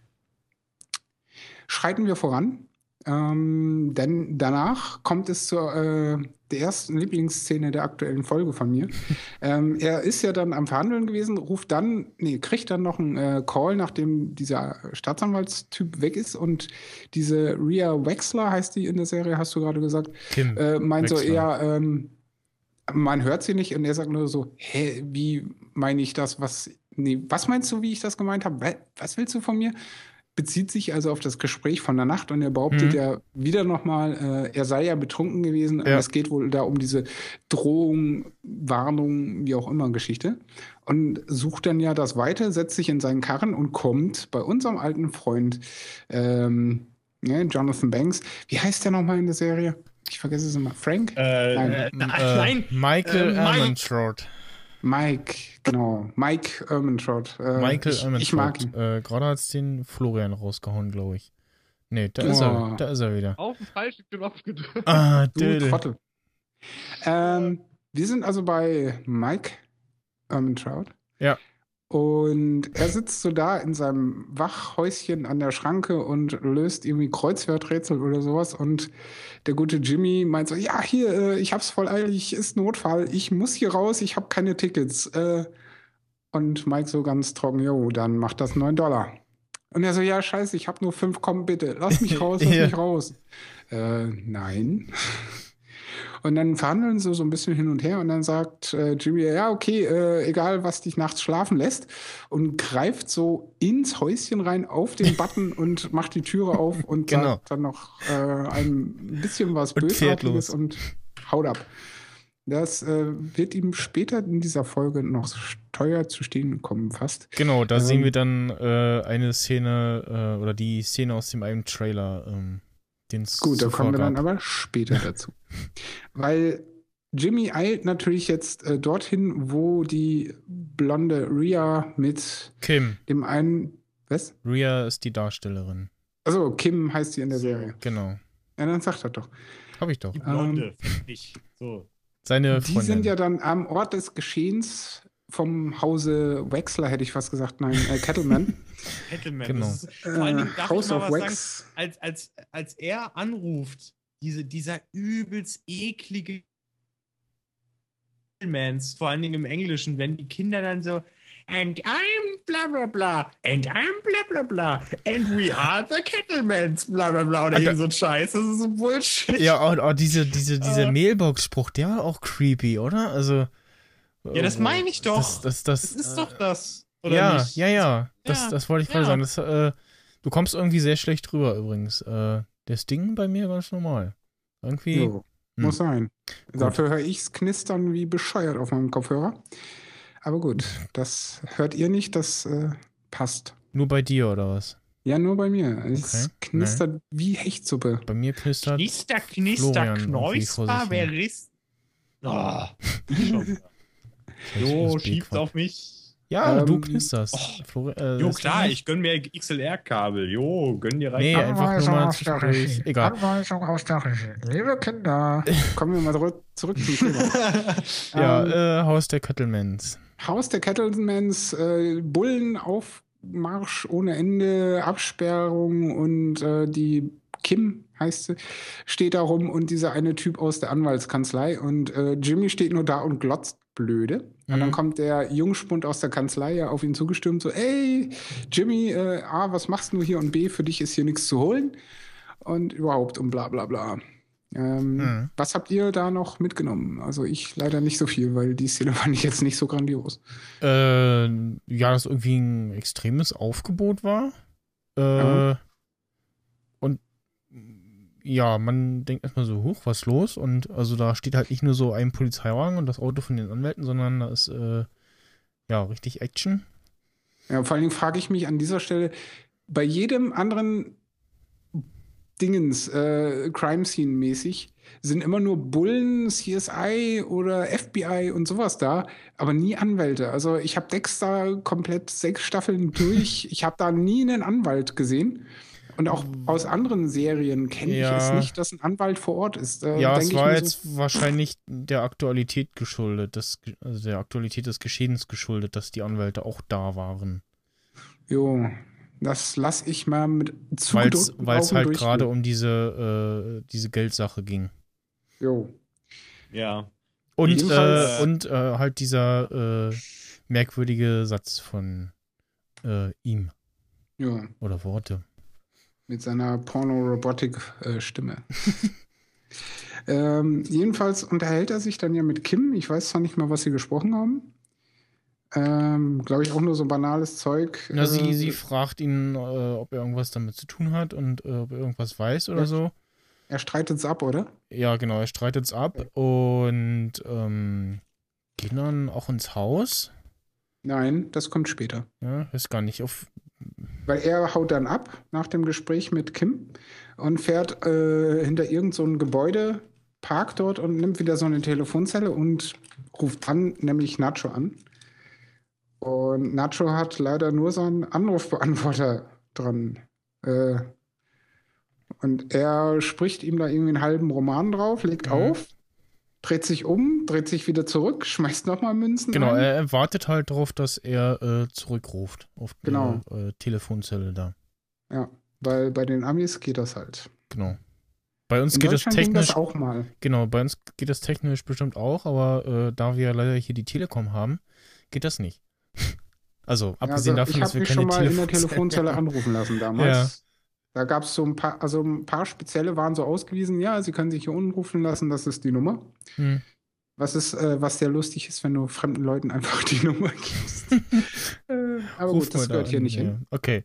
Schreiten wir voran. Ähm, denn danach kommt es zur äh, der ersten Lieblingsszene der aktuellen Folge von mir. ähm, er ist ja dann am Verhandeln gewesen, ruft dann, nee, kriegt dann noch einen äh, Call, nachdem dieser Staatsanwaltstyp weg ist und diese Rhea Wexler heißt die in der Serie, hast du gerade gesagt, Kim. äh, meint so Wexler. eher, ähm, man hört sie nicht und er sagt nur so, hä, wie meine ich das, was, nee, was meinst du, wie ich das gemeint habe? Wa- Was willst du von mir? Bezieht sich also auf das Gespräch von der Nacht und er behauptet Mhm. ja wieder nochmal, äh, er sei ja betrunken gewesen Ja. es geht wohl da um diese Drohung, Warnung, wie auch immer Geschichte und sucht dann ja das Weite, setzt sich in seinen Karren und kommt bei unserem alten Freund ähm, ne, Jonathan Banks. Wie heißt der nochmal in der Serie? Ich vergesse es immer. Frank? Äh, Nein. äh, nein, äh. Michael Äh, Ermentrout. Mike, genau. Mike Ermentrout. Äh, Michael ich, Ermentrout. Ich mag ihn. Äh, Gerade hat es den Florian rausgehauen, glaube ich. Nee, da ist Oh. er. Da ist er wieder. Auf den falschen Knopf gedrückt. Ah, Du. Trottel. Ähm, wir sind also bei Mike Ermentrout. Ja. Und er sitzt so da in seinem Wachhäuschen an der Schranke und löst irgendwie Kreuzworträtsel oder sowas. Und der gute Jimmy meint so: Ja, hier, äh, ich hab's voll eilig, ist Notfall, ich muss hier raus, ich hab keine Tickets. Äh, und Mike so ganz trocken: Jo, dann macht das 9 Dollar. Und er so: Ja, scheiße, ich hab nur 5, komm bitte, lass mich raus, lass Ja. mich raus. Äh, nein. Und dann verhandeln sie so ein bisschen hin und her und dann sagt äh, Jimmy, ja, okay, äh, egal, was dich nachts schlafen lässt und greift so ins Häuschen rein auf den Button und macht die Türe auf und Genau. sagt dann noch äh, ein bisschen was Und Bösartiges und haut ab. Das äh, wird ihm später in dieser Folge noch teuer zu stehen kommen, fast. Genau, da Ähm, sehen wir dann äh, eine Szene äh, oder die Szene aus dem einen Trailer, ähm, den es Gut, da kommen wir dann aber später dazu. Weil Jimmy eilt natürlich jetzt äh, dorthin, wo die blonde Rhea mit Kim. dem einen. Was? Rhea ist die Darstellerin. Also Kim heißt sie in der So. Serie. Genau. Ja, dann sagt er doch. Hab ich doch. Die Blonde, fertig. So. Seine Die Freundin. sind ja dann am Ort des Geschehens vom Hause Wexler, hätte ich fast gesagt. Nein, äh, Kettleman. Kettleman. Genau. Ist, vor allen äh, House ich mal of was sagen, Wax. als, als, als er anruft, diese, dieser übelst eklige Mans, vor allen Dingen im Englischen, wenn die Kinder dann so And I'm bla bla bla, and I'm bla bla bla, and we are the Kettlemans, bla bla bla, oder irgend so ein Scheiß, das ist so Bullshit. Ja, oh, oh, diese, diese, dieser Äh. Mailbox-Spruch, der war auch creepy, oder? Also. Ja, das meine ich doch. Das, das, das, Das ist doch äh, das, oder ja, nicht? ja, ja. Das, Ja, das wollte ich gerade ja. sagen. Das, äh, du kommst irgendwie sehr schlecht drüber übrigens. Äh, das Ding bei mir ganz normal. Irgendwie. Jo, Hm. muss sein. Dafür höre ich es knistern wie bescheuert auf meinem Kopfhörer. Aber gut, das hört ihr nicht, das äh, passt. Nur bei dir oder was? Ja, nur bei mir. Es Okay, knistert wie Hechtsuppe. Bei mir knistert. Knister, knister, knäusper, wer hin. ist. Oh, wieder. Ich Jo, muss schieb's Bequat- auf mich. Ja, Ähm, du knisterst. oh. Äh, Jo, klar, ich gönn mir XLR-Kabel. Jo, gönn dir rein. Nee, einfach nur mal zwischendurch. Egal. Anweisung aus der Regie. Liebe Kinder. Kommen wir mal zurück, zurück zum Thema. Ja, Ähm, äh, Haus der Kettlemans. Haus der Kettlemans, äh, Bullenaufmarsch ohne Ende, Absperrung und äh, die Kim heißt sie, steht da rum und dieser eine Typ aus der Anwaltskanzlei und äh, Jimmy steht nur da und glotzt blöde. Und dann Mhm. kommt der Jungspund aus der Kanzlei ja auf ihn zugestürmt, so, ey, Jimmy, äh, A, was machst du hier und B, für dich ist hier nichts zu holen und überhaupt und bla bla bla. Ähm, Mhm. Was habt ihr da noch mitgenommen? Also ich leider nicht so viel, weil die Szene fand ich jetzt nicht so grandios. Äh, ja, dass irgendwie ein extremes Aufgebot war. Äh, Ja. Ja, man denkt erstmal so, hoch, was los? Und also da steht halt nicht nur so ein Polizeiwagen und das Auto von den Anwälten, sondern da ist äh, ja richtig Action. Ja, vor allen Dingen frage ich mich an dieser Stelle, bei jedem anderen Dingens, äh, Crime Scene mäßig, sind immer nur Bullen, CSI oder FBI und sowas da, aber nie Anwälte. Also ich habe Dexter komplett sechs Staffeln durch. ich habe da nie einen Anwalt gesehen. Und auch aus anderen Serien kenne Ja. ich es nicht, dass ein Anwalt vor Ort ist. Äh, ja, es ich war mir jetzt wahrscheinlich der Aktualität geschuldet, des, also der Aktualität des Geschehens geschuldet, dass die Anwälte auch da waren. So, jo, das lasse ich mal mit Weil es halt gerade um diese, äh, diese Geldsache ging. Jo. Ja. Und, äh, und äh, halt dieser äh, merkwürdige Satz von äh, ihm Ja. oder Worte. Mit seiner Porno-Robotik-Stimme. ähm, jedenfalls unterhält er sich dann ja mit Kim. Ich weiß zwar nicht mal, was sie gesprochen haben. Ähm, Glaube ich auch nur so banales Zeug. Na, sie, Äh, sie fragt ihn, äh, ob er irgendwas damit zu tun hat und äh, ob er irgendwas weiß oder Ja. so. Er streitet es ab, oder? Ja, genau, er streitet es ab und ähm, gehen dann auch ins Haus. Nein, das kommt später. Ja, ist gar nicht auf. Weil er haut dann ab nach dem Gespräch mit Kim und fährt äh, hinter irgend so Gebäude, parkt dort und nimmt wieder so eine Telefonzelle und ruft dann nämlich Nacho an. Und Nacho hat leider nur seinen Anrufbeantworter dran. Äh, und er spricht ihm da irgendwie einen halben Roman drauf, legt Mhm. auf, dreht sich um, dreht sich wieder zurück, schmeißt nochmal Münzen Genau, ein. er wartet halt darauf, dass er äh, zurückruft auf die Genau. äh, Telefonzelle da. Ja, weil bei den Amis geht das halt. Genau. Bei uns In geht das technisch das auch mal. Genau, bei uns geht das technisch bestimmt auch, aber äh, da wir leider hier die Telekom haben, geht das nicht. Also, abgesehen Ja, also davon, ich dass habe wir mich keine schon mal in der Telefonzelle Telefonzelle anrufen lassen damals. Da gab es so ein paar, also ein paar spezielle waren so ausgewiesen, ja, Sie können sich hier unrufen lassen, das ist die Nummer. Hm. Was ist, äh, was sehr lustig ist, wenn du fremden Leuten einfach die Nummer gibst. äh, aber Ruf gut, das mal da gehört hier an, nicht ja. hin. Okay.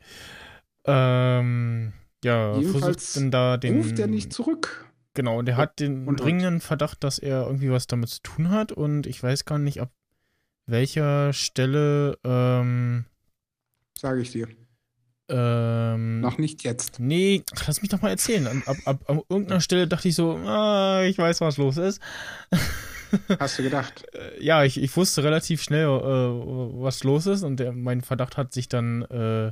Ähm, ja, Jedenfalls versucht denn da den. Ruft der nicht zurück. Genau, der hat den Und- dringenden Verdacht, dass er irgendwie was damit zu tun hat und ich weiß gar nicht, ab welcher Stelle ähm, Sage ich dir. Ähm, Noch nicht jetzt. Nee, lass mich doch mal erzählen. Ab, ab, ab, ab irgendeiner Stelle dachte ich so, ah, ich weiß, was los ist. Hast du gedacht? Äh, ja, ich, ich wusste relativ schnell, äh, was los ist und der, mein Verdacht hat sich dann äh,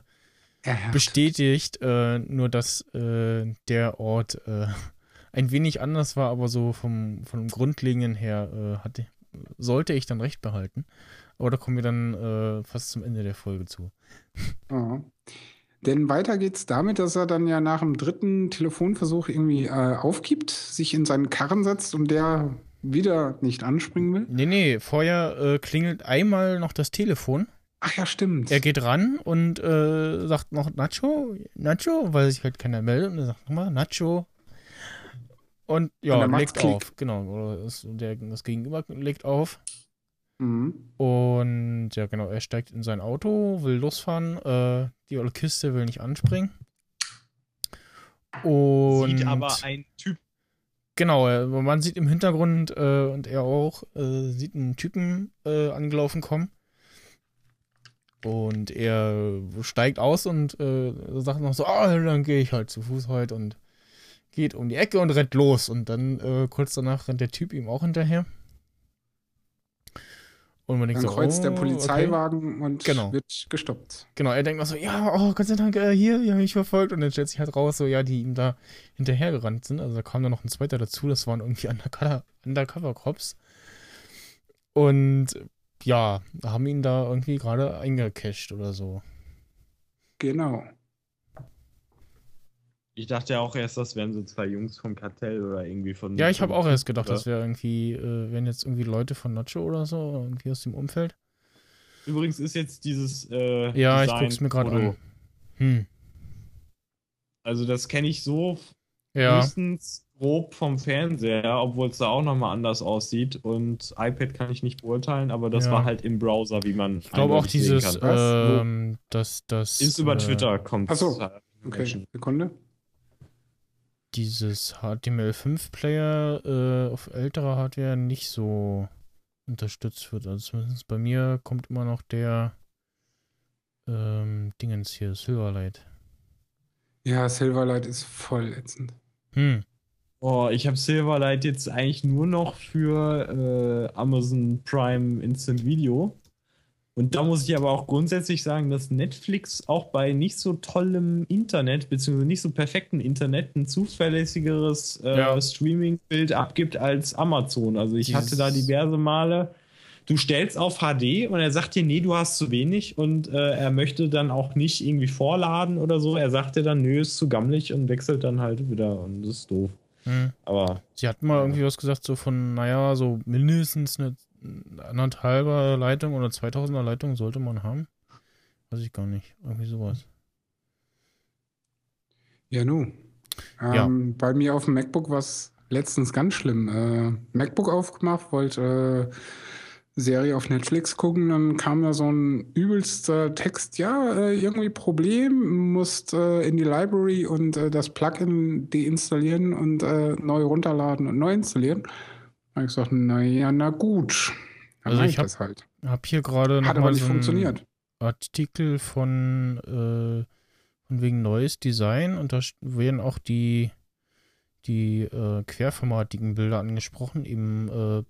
bestätigt, äh, nur dass äh, der Ort äh, ein wenig anders war, aber so vom, vom Grundlegenden her hatte, sollte ich dann recht behalten. Aber da kommen wir dann fast zum Ende der Folge zu. Ja. Denn weiter geht's damit, dass er dann ja nach dem dritten Telefonversuch irgendwie äh, aufgibt, sich in seinen Karren setzt und der wieder nicht anspringen will. Nee, nee, vorher äh, klingelt einmal noch das Telefon. Ach ja, stimmt. Er geht ran und äh, sagt noch Nacho, Nacho, weil sich halt keiner meldet. Und er sagt nochmal Nacho. Und ja, Und legt Klick. auf. Genau, das, der, das Gegenüber legt auf. Mhm. Und ja, genau, er steigt in sein Auto, will losfahren. Äh, die olle Kiste will nicht anspringen. Und Sieht aber ein Typ. Genau, äh, man sieht im Hintergrund äh, und er auch, äh, sieht einen Typen äh, angelaufen kommen. Und er steigt aus und äh, sagt noch so, ah, dann gehe ich halt zu Fuß heute und geht um die Ecke und rennt los. Und dann äh, kurz danach rennt der Typ ihm auch hinterher. Und man denkt Dann so, kreuzt der oh, okay. Polizeiwagen und Genau. wird gestoppt. Genau, er denkt noch so, ja, oh Gott sei Dank, äh, hier, die haben mich verfolgt. Und dann stellt sich halt raus, so, ja, die ihm da hinterhergerannt sind. Also da kam dann noch ein zweiter dazu, das waren irgendwie Undercover- Undercover-Cops. Und ja, haben ihn da irgendwie gerade eingecasht oder so. Genau. Ich dachte ja auch erst, das wären so zwei Jungs vom Kartell oder irgendwie von. Ja, ich habe auch erst gedacht, das wäre irgendwie, äh, wären jetzt irgendwie Leute von Nacho oder so, irgendwie aus dem Umfeld. Übrigens ist jetzt dieses. Äh, Ja, ich Design guck's mir gerade an. Hm. Also, das kenne ich so Ja, höchstens grob vom Fernseher, obwohl es da auch nochmal anders aussieht. Und iPad kann ich nicht beurteilen, aber das Ja. war halt im Browser, wie man. ich glaube auch dieses, ähm, dass das. Ist über äh, Twitter, kommt. Ach so, Okay, Sekunde. Dieses HTML5-Player äh, auf älterer Hardware nicht so unterstützt wird. Also zumindest bei mir kommt immer noch der ähm, Dingens hier, Silverlight. Ja, Silverlight ist voll ätzend. Hm. Oh, ich habe Silverlight jetzt eigentlich nur noch für äh, Amazon Prime Instant Video. Und da muss ich aber auch grundsätzlich sagen, dass Netflix auch bei nicht so tollem Internet, beziehungsweise nicht so perfektem Internet, ein zuverlässigeres äh, Ja. Streaming-Bild abgibt als Amazon. Also ich hatte da diverse Male, du stellst auf HD und er sagt dir, nee, du hast zu wenig und äh, er möchte dann auch nicht irgendwie vorladen oder so. Er sagt dir dann, nö, ist zu gammelig und wechselt dann halt wieder und das ist doof. Hm. Aber Sie hatten mal irgendwie was gesagt, so von, naja, so mindestens eine anderthalber Leitung oder 2000er Leitung sollte man haben. Weiß ich gar nicht. Irgendwie sowas. Ja, nu. Ja. Ähm, Bei mir auf dem MacBook war es letztens ganz schlimm. Äh, MacBook aufgemacht, wollte äh, Serie auf Netflix gucken, dann kam da so ein übelster Text, ja, äh, irgendwie Problem, musst äh, in die Library und äh, das Plugin deinstallieren und äh, neu runterladen und neu installieren. Habe ich gesagt, naja, na gut. Dann Also ich ich hab- das halt. Hab hier gerade noch Hat mal so einen funktioniert. Artikel von, äh, von wegen neues Design und da werden auch die, die äh, querformatigen Bilder angesprochen. Eben äh,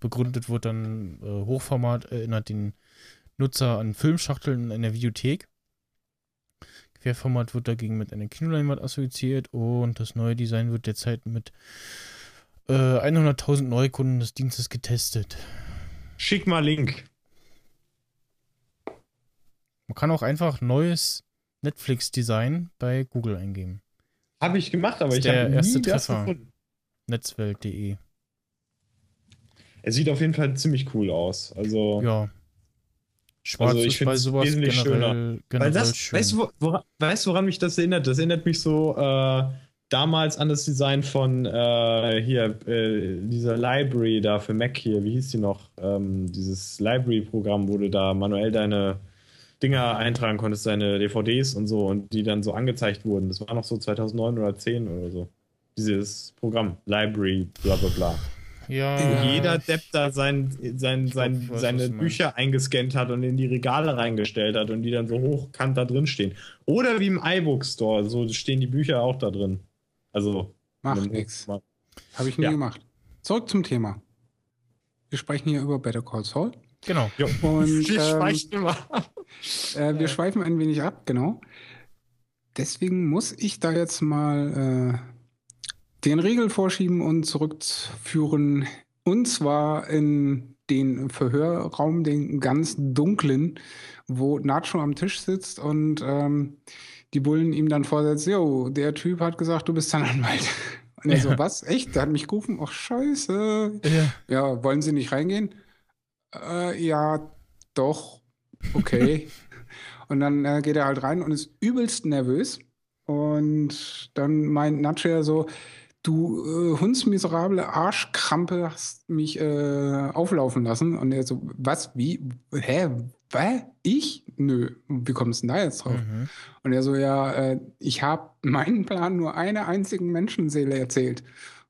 begründet wird dann äh, Hochformat erinnert den Nutzer an Filmschachteln in einer Videothek. Querformat wird dagegen mit einer Kinoleinwand assoziiert und das neue Design wird derzeit mit äh, 100.000 Neukunden des Dienstes getestet. Schick mal Link. Man kann auch einfach neues Netflix-Design bei Google eingeben. Habe ich gemacht, aber ich habe nie das gefunden. Netzwelt.de. Er sieht auf jeden Fall ziemlich cool aus. Also ja. Schwarz also ich bei sowas wesentlich generell, generell das, schön. Weißt du, woran, weißt, woran mich das erinnert? Das erinnert mich so äh, damals an das Design von äh, hier, äh, dieser Library da für Mac hier. Wie hieß die noch? Ähm, dieses Library-Programm, wo du da manuell deine Dinger eintragen konntest, deine DVDs und so und die dann so angezeigt wurden. Das war noch so 2009 oder 10 oder so. Dieses Programm, Library, bla bla bla. Ja. Wo jeder Depp da sein, sein, sein, glaub, seine Bücher eingescannt hat und in die Regale reingestellt hat und die dann so hochkant da drin stehen. Oder wie im iBook Store, so stehen die Bücher auch da drin. Also. Macht nichts. Habe ich nie ja. gemacht. Zurück zum Thema. Wir sprechen hier über Better Call Saul. Genau. Und, wir ähm, schweifen immer äh, wir schweifen ein wenig ab, genau. Deswegen muss ich da jetzt mal äh, den Riegel vorschieben und zurückführen. Und zwar in den Verhörraum, den ganz dunklen, wo Nacho am Tisch sitzt und ähm, die Bullen ihm dann vorsetzen, jo, der Typ hat gesagt, du bist sein Anwalt. Und er ja. so, was? Echt? Der hat mich gerufen? Ach, scheiße. Ja, ja wollen Sie nicht reingehen? Äh, ja, doch. Okay. und dann äh, geht er halt rein und ist übelst nervös. Und dann meint Nacho so, du äh, hundsmiserable Arschkrampe hast mich äh, auflaufen lassen. Und er so, was, wie, hä, was, ich? Nö, wie kommst du denn da jetzt drauf? Mhm. Und er so, ja, äh, ich habe meinen Plan nur einer einzigen Menschenseele erzählt.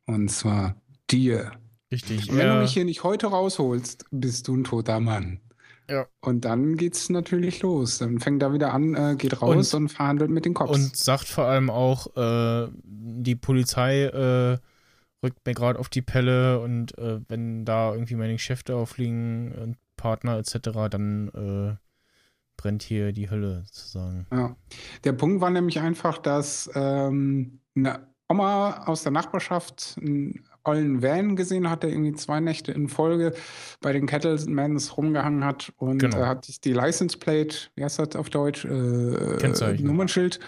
Und zwar dir. Richtig. Und wenn ja. du mich hier nicht heute rausholst, bist du ein toter Mann. Ja. Und dann geht's natürlich los. Dann fängt er wieder an, äh, geht raus und, und, verhandelt mit den Cops. Und sagt vor allem auch, äh, die Polizei äh, rückt mir gerade auf die Pelle und äh, wenn da irgendwie meine Geschäfte aufliegen und Partner etc., dann äh, brennt hier die Hölle sozusagen. Ja. Der Punkt war nämlich einfach, dass ähm, eine Oma aus der Nachbarschaft ein ollen Van gesehen hat, der irgendwie zwei Nächte in Folge bei den Kettlemans rumgehangen hat und genau. äh, hat sich die License Plate, wie heißt das auf Deutsch? Äh, Nummernschild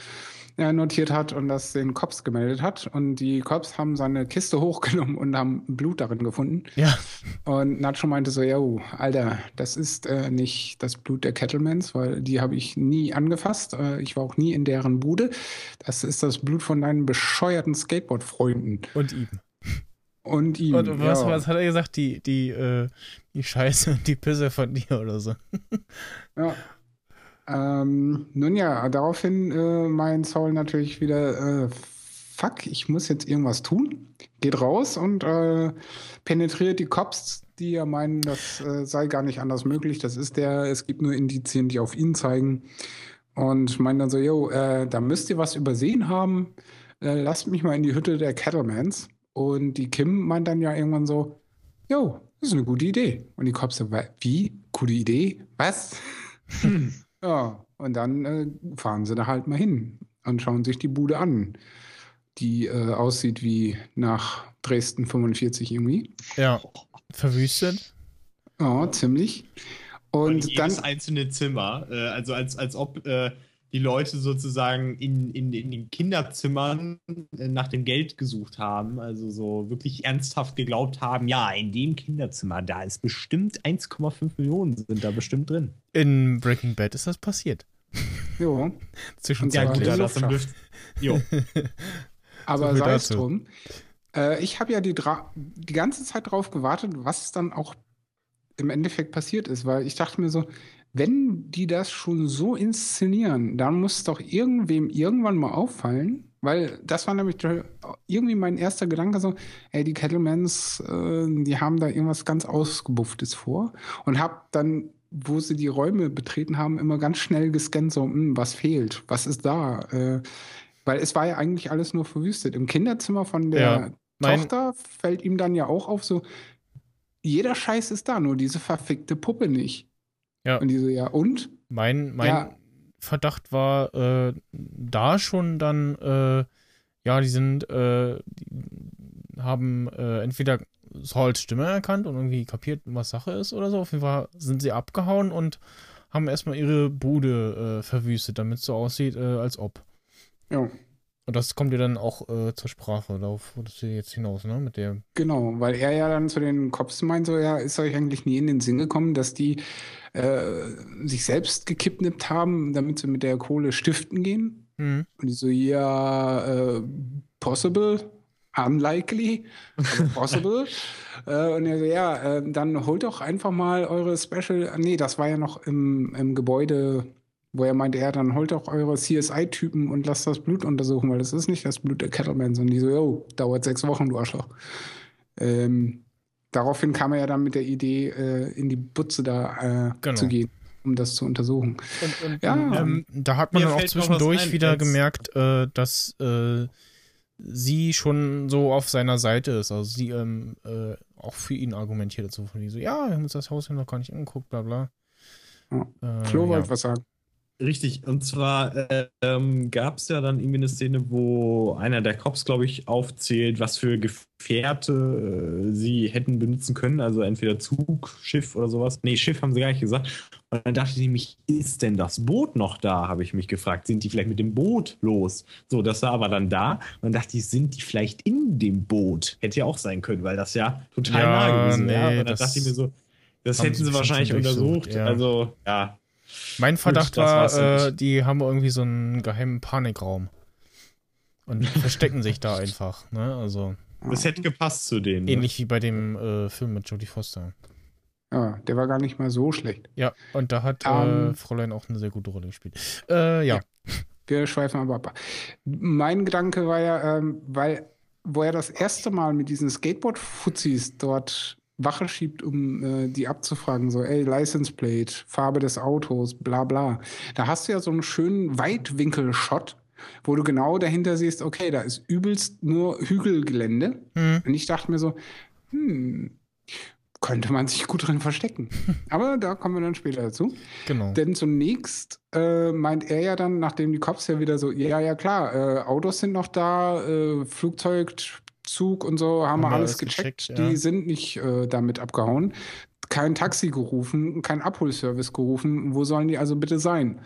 äh, notiert hat und das den Cops gemeldet hat. Und die Cops haben seine Kiste hochgenommen und haben Blut darin gefunden. Ja. Und Nacho meinte so, yo, Alter, das ist äh, nicht das Blut der Kettlemans, weil die habe ich nie angefasst. Äh, ich war auch nie in deren Bude. Das ist das Blut von deinen bescheuerten Skateboard-Freunden. Und ihm. Und ihm. Und was, ja. was hat er gesagt? Die, die, äh, die Scheiße und die Pisse von dir oder so. ja. Ähm, nun ja, daraufhin äh, meint Saul natürlich wieder, äh, fuck, ich muss jetzt irgendwas tun. Geht raus und äh, penetriert die Cops, die ja meinen, das äh, sei gar nicht anders möglich. Das ist der, es gibt nur Indizien, die auf ihn zeigen. Und meint dann so, yo, äh, da müsst ihr was übersehen haben. Äh, lasst mich mal in die Hütte der Cattlemans. Und die Kim meint dann ja irgendwann so, jo, das ist eine gute Idee. Und die Cops so, wie? Gute Idee? Was? Hm. Ja, und dann äh, fahren sie da halt mal hin und schauen sich die Bude an, die äh, aussieht wie nach Dresden 45 irgendwie. Ja, verwüstet. Ja, ziemlich. Und, und jedes dann einzelne Zimmer, äh, also als, als ob äh, die Leute sozusagen in, in, in den Kinderzimmern äh, nach dem Geld gesucht haben, also so wirklich ernsthaft geglaubt haben, ja, in dem Kinderzimmer, da ist bestimmt 1,5 Millionen sind da bestimmt drin. In Breaking Bad ist das passiert. Jo. Zwischenzeitlich. Ja, gut, das Luft. Jo. Aber so sei es drum. Äh, ich habe ja die, die ganze Zeit darauf gewartet, was dann auch im Endeffekt passiert ist, weil ich dachte mir so, wenn die das schon so inszenieren, dann muss doch irgendwem irgendwann mal auffallen, weil das war nämlich irgendwie mein erster Gedanke so, ey, die Kettlemans, äh, die haben da irgendwas ganz Ausgebufftes vor und hab dann, wo sie die Räume betreten haben, immer ganz schnell gescannt, so, mh, hm, was fehlt, was ist da, äh, Weil es war ja eigentlich alles nur verwüstet. Im Kinderzimmer von der Ja, Tochter fällt ihm dann ja auch auf, so, jeder Scheiß ist da, nur diese verfickte Puppe nicht. Ja. Und die so, ja, und? Mein, mein Ja. Verdacht war äh, da schon dann, äh, ja, die sind, äh, die haben äh, entweder Sauls Stimme erkannt und irgendwie kapiert, was Sache ist oder so. Auf jeden Fall sind sie abgehauen und haben erstmal ihre Bude äh, verwüstet, damit es so aussieht, äh, als ob. Ja, Und das kommt ja dann auch äh, zur Sprache. Darauf wolltest du jetzt hinaus, ne? Mit der. genau, weil er ja dann zu den Cops meint, so, ja, ist euch eigentlich nie in den Sinn gekommen, dass die äh, sich selbst gekidnappt haben, damit sie mit der Kohle stiften gehen? Hm. Und die so, ja, äh, possible, unlikely, aber possible. äh, und er so, ja, äh, dann holt doch einfach mal eure Special, nee, das war ja noch im, im Gebäude, wo er meinte, ja, dann holt doch eure CSI-Typen und lasst das Blut untersuchen, weil das ist nicht das Blut der Kettlemans. Und die so, yo, dauert sechs Wochen, du Arschloch. Ähm, daraufhin kam er ja dann mit der Idee, äh, in die Butze da äh, Genau. zu gehen, um das zu untersuchen. Und, und Ja. ähm, da hat man dann auch zwischendurch ein, wieder gemerkt, äh, dass äh, sie schon so auf seiner Seite ist. Also sie ähm, äh, auch für ihn argumentiert dazu. Von die so, ja, wir haben uns das Haus ja noch gar nicht angeguckt, bla bla. Ja. Äh, Flo ja. wollte was sagen. Richtig, und zwar äh, ähm, gab es ja dann irgendwie eine Szene, wo einer der Cops, glaube ich, aufzählt, was für Gefährte äh, sie hätten benutzen können. Also entweder Zug, Schiff oder sowas. Nee, Schiff haben sie gar nicht gesagt. Und dann dachte ich nämlich, ist denn das Boot noch da, habe ich mich gefragt. Sind die vielleicht mit dem Boot los? So, das war aber dann da. Und dann dachte ich, sind die vielleicht in dem Boot? Hätte ja auch sein können, weil das ja total Ja, nah gewesen nee, wäre. Und dann dachte ich mir so, das hätten sie wahrscheinlich untersucht. ja. Also, ja. Mein Verdacht war's war, äh, die haben irgendwie so einen geheimen Panikraum. Und verstecken sich da einfach. Ne? Also Das hätte gepasst zu denen. ne? ähnlich wie bei dem äh, Film mit Jodie Foster. Ja, der war gar nicht mal so schlecht. Ja, und da hat äh, Ähm. Fräulein auch eine sehr gute Rolle gespielt. Äh, ja. Ja. Wir schweifen aber ab. Mein Gedanke war ja, ähm, weil, wo er das erste Mal mit diesen Skateboard-Fuzis dort Wache schiebt, um äh, die abzufragen, so, ey, License Plate, Farbe des Autos, bla bla. Da hast du ja so einen schönen Weitwinkel-Shot, wo du genau dahinter siehst, okay, da ist übelst nur Hügelgelände. Hm. Und ich dachte mir so, hm, könnte man sich gut drin verstecken. Aber da kommen wir dann später dazu. Genau. Denn zunächst äh, meint er ja dann, nachdem die Cops ja wieder so, ja, ja klar, äh, Autos sind noch da, äh, Flugzeug, Zug und so, haben wir alles gecheckt. gecheckt, ja. Die sind nicht äh, damit abgehauen. Kein Taxi gerufen, kein Abholservice gerufen. Wo sollen die also bitte sein?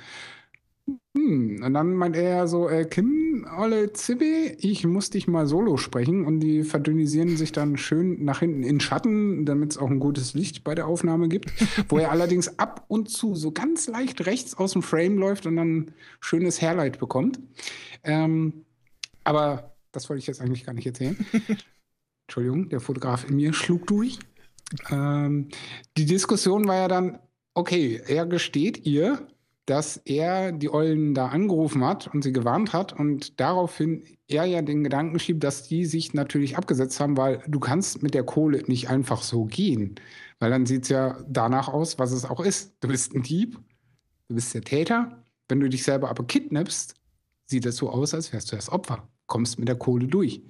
Hm, und dann meint er ja so, äh, Kim, Olle Zibbe, ich muss dich mal solo sprechen. Und die verdünnisieren sich dann schön nach hinten in Schatten, damit es auch ein gutes Licht bei der Aufnahme gibt. wo er allerdings ab und zu so ganz leicht rechts aus dem Frame läuft und dann schönes Hairlight bekommt. Ähm, aber das wollte ich jetzt eigentlich gar nicht erzählen. Entschuldigung, der Fotograf in mir schlug durch. Ähm, die Diskussion war ja dann, okay, er gesteht ihr, dass er die Eulen da angerufen hat und sie gewarnt hat und daraufhin er ja den Gedanken schiebt, dass die sich natürlich abgesetzt haben, weil du kannst mit der Kohle nicht einfach so gehen. Weil dann sieht es ja danach aus, was es auch ist. Du bist ein Dieb, du bist der Täter. Wenn du dich selber aber kidnappst, sieht es so aus, als wärst du das Opfer. Kommst mit der Kohle durch.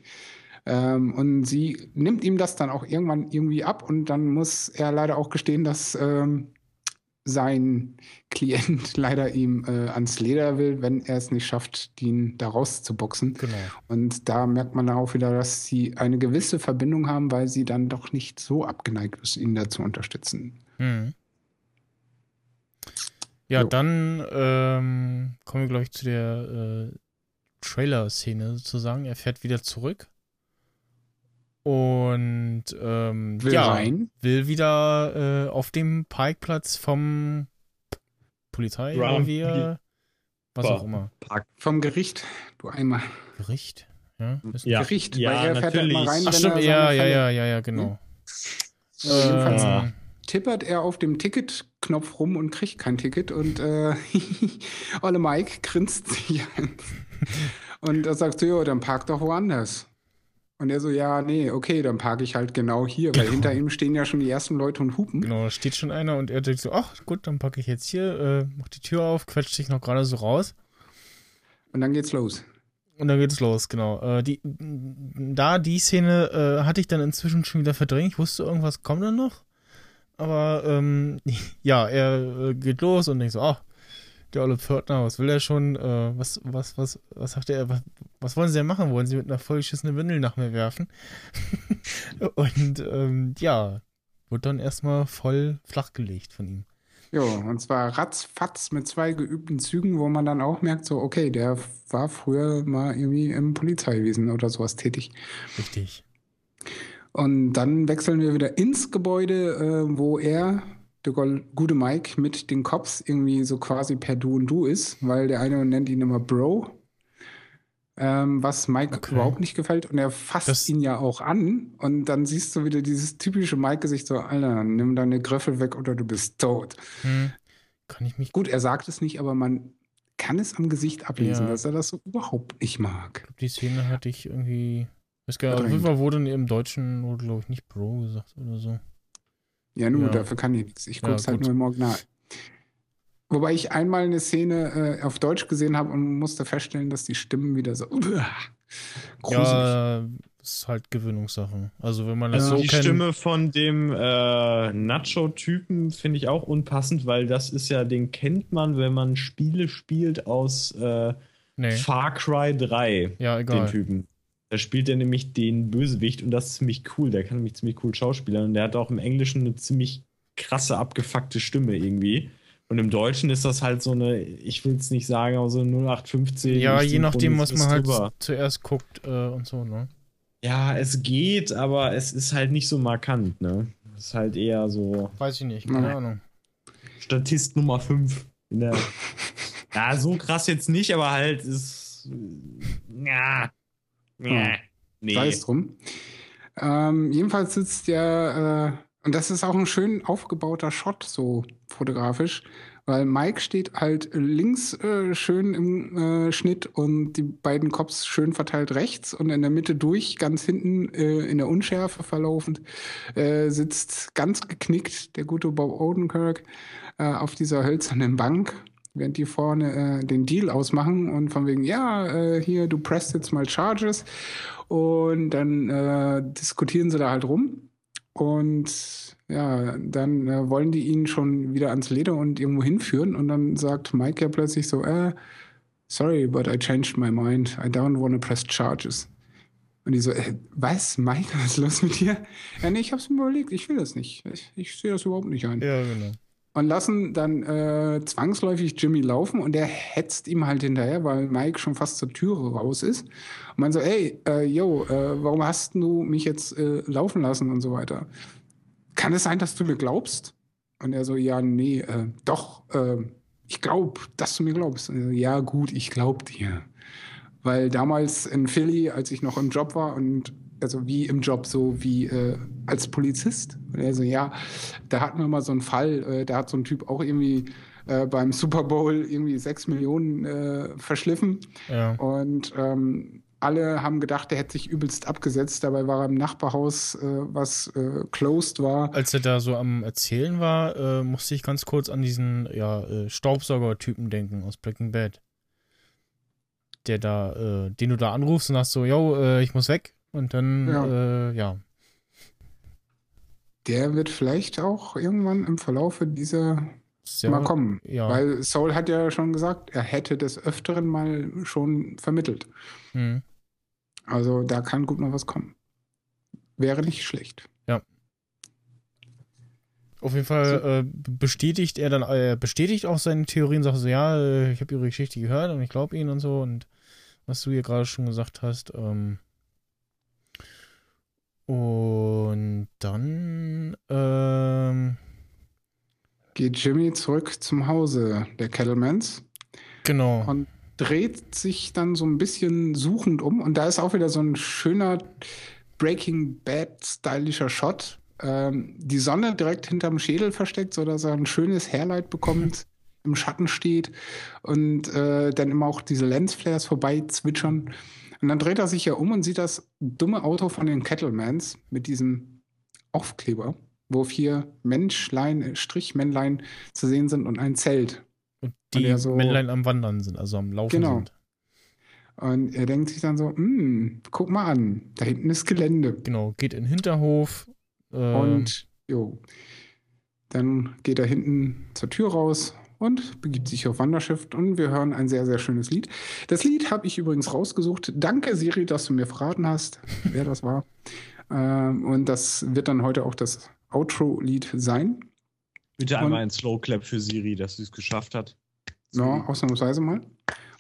Ähm, und sie nimmt ihm das dann auch irgendwann irgendwie ab und dann muss er leider auch gestehen, dass ähm, sein Klient leider ihm äh, ans Leder will, wenn er es nicht schafft, ihn da rauszuboxen. Genau. Und da merkt man auch wieder, dass sie eine gewisse Verbindung haben, weil sie dann doch nicht so abgeneigt ist, ihn da zu unterstützen. Hm. Ja, Jo. dann ähm, kommen wir, glaube ich, zu der äh, Trailer-Szene sozusagen. Er fährt wieder zurück. Und ähm, Will ja, rein. will wieder äh, auf dem Parkplatz vom Polizei, Revier, was Boah. auch immer. Park. Vom Gericht, du einmal. Gericht? Ja, ist- Ja, Gericht, ja, weil er fährt ja immer natürlich. rein, Ach stimmt, ja, ja, ja, ja, ja, genau. Äh, jedenfalls Ähm, tippert er auf dem Ticketknopf rum und kriegt kein Ticket und äh, Olle Mike grinst sich an. Und da sagst du, ja, dann park doch woanders. Und er so, ja, nee, okay, dann parke ich halt genau hier, weil Genau. hinter ihm stehen ja schon die ersten Leute und hupen. Genau, da steht schon einer und er denkt so, ach gut, dann packe ich jetzt hier, äh, mach die Tür auf, quetscht sich noch gerade so raus. Und dann geht's los. Und dann geht es los, genau. Äh, die, da die Szene äh, hatte ich dann inzwischen schon wieder verdrängt. Ich wusste, irgendwas kommt dann noch. Aber ähm, ja, er äh, geht los und denkt so, ach, der olle Pförtner, was will er schon? Äh, was, was, was, was sagt er? Was, was wollen sie denn machen? Wollen sie mit einer vollgeschissenen Windel nach mir werfen? und ähm, ja, wird dann erstmal voll flachgelegt von ihm. Ja, und zwar ratzfatz mit zwei geübten Zügen, wo man dann auch merkt, so, okay, der war früher mal irgendwie im Polizeiwesen oder sowas tätig. Richtig. Und dann wechseln wir wieder ins Gebäude, äh, wo er, der gute Mike, mit den Cops irgendwie so quasi per Du und Du ist, weil der eine nennt ihn immer Bro. Ähm, was Mike okay. überhaupt nicht gefällt. Und er fasst das ihn ja auch an. Und dann siehst du wieder dieses typische Mike-Gesicht so, Alter, nimm deine Griffel weg oder du bist tot. Hm. Kann ich mich. Gut, er sagt es nicht, aber man kann es am Gesicht ablesen, ja. dass er das so überhaupt nicht mag. Die Szene hatte ich irgendwie. Weiß gar auf jeden Fall wurde im Deutschen, glaube ich, nicht Bro gesagt oder so. Ja, nur, ja. dafür kann ich nichts. Ich gucke es ja, halt nur im Original. Wobei ich einmal eine Szene äh, auf Deutsch gesehen habe und musste feststellen, dass die Stimmen wieder so uh, Ja, ist halt Gewöhnungssache. Also wenn man das also so Die kennt, Stimme von dem äh, Nacho-Typen finde ich auch unpassend, weil das ist ja, den kennt man, wenn man Spiele spielt aus äh, nee. Far Cry 3. Ja, egal. Den Typen. Da spielt er nämlich den Bösewicht und das ist ziemlich cool. Der kann nämlich ziemlich cool schauspielern und der hat auch im Englischen eine ziemlich krasse, abgefuckte Stimme irgendwie. Und im Deutschen ist das halt so eine, ich will es nicht sagen, aber so 0815. Ja, je nachdem, was man halt drüber. zuerst guckt äh, und so, ne? Ja, es geht, aber es ist halt nicht so markant, ne? Es ist halt eher so. Weiß ich nicht, keine. Ahnung. Statist Nummer 5. ja, so krass jetzt nicht, aber halt ist. Ja. Ja. Nee. Sei es drum. Ähm, jedenfalls sitzt ja. Äh und das ist auch ein schön aufgebauter Shot, so fotografisch, weil Mike steht halt links äh, schön im äh, Schnitt und die beiden Cops schön verteilt rechts und in der Mitte durch, ganz hinten äh, in der Unschärfe verlaufend, äh, sitzt ganz geknickt der gute Bob Odenkirk äh, auf dieser hölzernen Bank während die vorne äh, den Deal ausmachen und von wegen, ja, äh, hier, du presst jetzt mal Charges und dann äh, diskutieren sie da halt rum. Und ja, dann äh, wollen die ihn schon wieder ans Leder und irgendwo hinführen. Und dann sagt Mike ja plötzlich so, äh, sorry, but I changed my mind. I don't want to press charges. Und die so, äh, was, Mike, was ist los mit dir? Ja, nee, ich hab's mir überlegt, ich will das nicht. Ich, ich sehe das überhaupt nicht ein. Ja, genau und lassen dann äh, zwangsläufig Jimmy laufen und der hetzt ihm halt hinterher, weil Mike schon fast zur Türe raus ist. Und man so, ey, äh, yo, äh, warum hast du mich jetzt äh, laufen lassen und so weiter? Kann es sein, dass du mir glaubst? Und er so, ja, nee, äh, doch, äh, ich glaube, dass du mir glaubst. So, ja, gut, ich glaub dir. Weil damals in Philly, als ich noch im Job war und also wie im Job, so wie äh, als Polizist. Und er so, ja, da hatten wir mal so einen Fall, äh, da hat so ein Typ auch irgendwie äh, beim Super Bowl irgendwie sechs Millionen äh, verschliffen. Ja. Und ähm, alle haben gedacht, der hätte sich übelst abgesetzt. Dabei war er im Nachbarhaus, äh, was äh, closed war. Als er da so am Erzählen war, äh, musste ich ganz kurz an diesen ja, äh, Staubsauger-Typen denken aus Breaking Bad. Der da, äh, den du da anrufst und sagst so, yo, äh, ich muss weg. Und dann, ja. Äh, ja. Der wird vielleicht auch irgendwann im Verlaufe dieser Sehr, mal kommen. Ja. Weil Saul hat ja schon gesagt, er hätte des Öfteren mal schon vermittelt. Mhm. Also da kann gut mal was kommen. Wäre nicht schlecht. Ja. Auf jeden Fall so. äh, bestätigt er dann, äh, bestätigt auch seine Theorien, sagt so, ja, äh, ich habe ihre Geschichte gehört und ich glaube ihnen und so und was du hier gerade schon gesagt hast, ähm, und dann ähm, geht Jimmy zurück zum Hause der Kettlemans. Genau. Und dreht sich dann so ein bisschen suchend um. Und da ist auch wieder so ein schöner Breaking Bad-stylischer Shot. Ähm, die Sonne direkt hinterm Schädel versteckt, sodass er ein schönes Hairlight bekommt, im Schatten steht und äh, dann immer auch diese Lensflares vorbei zwitschern. Und dann dreht er sich ja um und sieht das dumme Auto von den Kettlemans mit diesem Aufkleber, wo vier Menschlein, Strichmännlein zu sehen sind und ein Zelt. Und die und so, Männlein am Wandern sind, also am Laufen genau. sind. Und er denkt sich dann so, hm, guck mal an, da hinten ist Gelände. Genau, geht in den Hinterhof. ähm, Und jo, dann geht er hinten zur Tür raus und begibt sich auf Wanderschiff und wir hören ein sehr, sehr schönes Lied. Das Lied habe ich übrigens rausgesucht. Danke, Siri, dass du mir verraten hast, wer das war. Ähm, und das wird dann heute auch das Outro-Lied sein. Bitte Und- einmal ein Slow Clap für Siri, dass sie es geschafft hat. Ja, ausnahmsweise mal.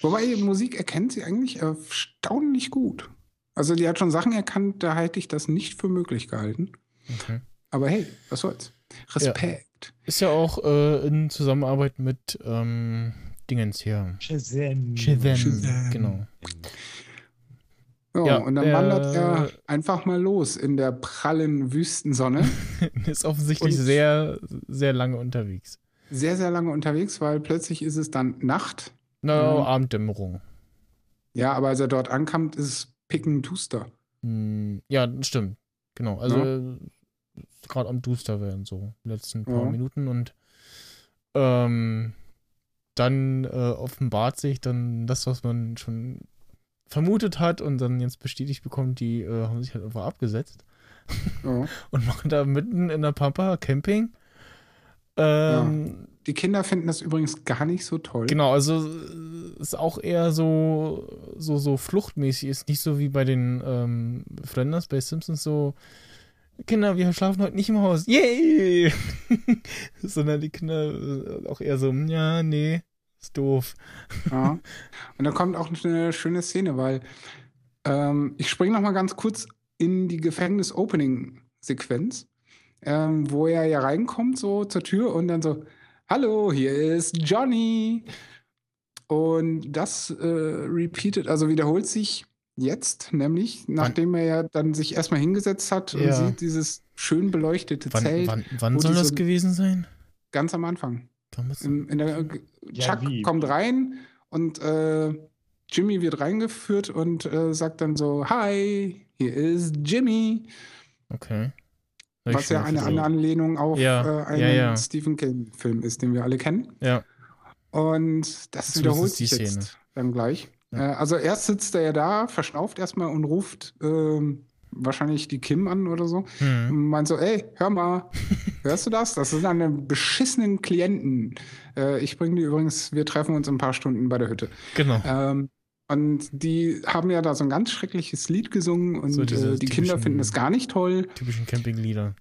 Wobei Musik erkennt sie eigentlich erstaunlich gut. Also die hat schon Sachen erkannt, da hätte ich das nicht für möglich gehalten. okay. Aber hey, was soll's. Respekt. Ist ja auch äh, in Zusammenarbeit mit ähm, Dingens hier. Shazam. Shazam. Shazam. Genau. Ja, Ja, und dann äh, wandert er einfach mal los in der prallen Wüstensonne. Ist offensichtlich Und- sehr, sehr lange unterwegs. Sehr, sehr lange unterwegs, weil plötzlich ist es dann Nacht. Na, Mhm. Abenddämmerung. Ja, aber als er dort ankommt, ist es pickenduster. Hm, ja, stimmt. Genau. Also äh, gerade am Duster werden so die letzten paar Ja. Minuten und ähm, dann äh, offenbart sich dann das, was man schon vermutet hat und dann jetzt bestätigt bekommt, die äh, haben sich halt einfach abgesetzt Ja. und machen da mitten in der Pampa Camping. Ähm, Die Kinder finden das übrigens gar nicht so toll. Genau, also äh, ist auch eher so, so, so fluchtmäßig, ist nicht so wie bei den ähm, Flanders, bei Simpsons so, Kinder, wir schlafen heute nicht im Haus, yay! Sondern die Kinder äh, auch eher so, ja, nee, ist doof. Ja. Und da kommt auch eine schöne Szene, weil ähm, ich springe noch mal ganz kurz in die Gefängnis-Opening-Sequenz, ähm, wo er ja reinkommt so zur Tür und dann so, hallo, hier ist Johnny. Und das äh, repeated, also wiederholt sich jetzt, nämlich nachdem er ja dann sich erstmal hingesetzt hat und Ja. sieht dieses schön beleuchtete Wann, Zelt wann, wann soll das gewesen sein? ganz am Anfang. In, in der, Ja, Chuck wie? kommt rein und äh, Jimmy wird reingeführt und äh, sagt dann so: Hi, hier ist Jimmy. Okay. Ich Was ja eine, eine Anlehnung auf Ja, äh, einen ja, ja. Stephen King-Film ist, den wir alle kennen. Ja, Und das Zumindest wiederholt sich jetzt dann gleich. Ja. Äh, also erst sitzt er ja da, verschnauft erstmal und ruft ähm, wahrscheinlich die Kim an oder so. hm. Und meint so, ey, hör mal, hörst du das? Das sind eine beschissenen Klienten. Äh, ich bringe die übrigens, wir treffen uns in ein paar Stunden bei der Hütte. genau. Ähm, und die haben ja da so ein ganz schreckliches Lied gesungen und So diese äh, die Kinder finden es gar nicht toll. Typischen Campinglieder.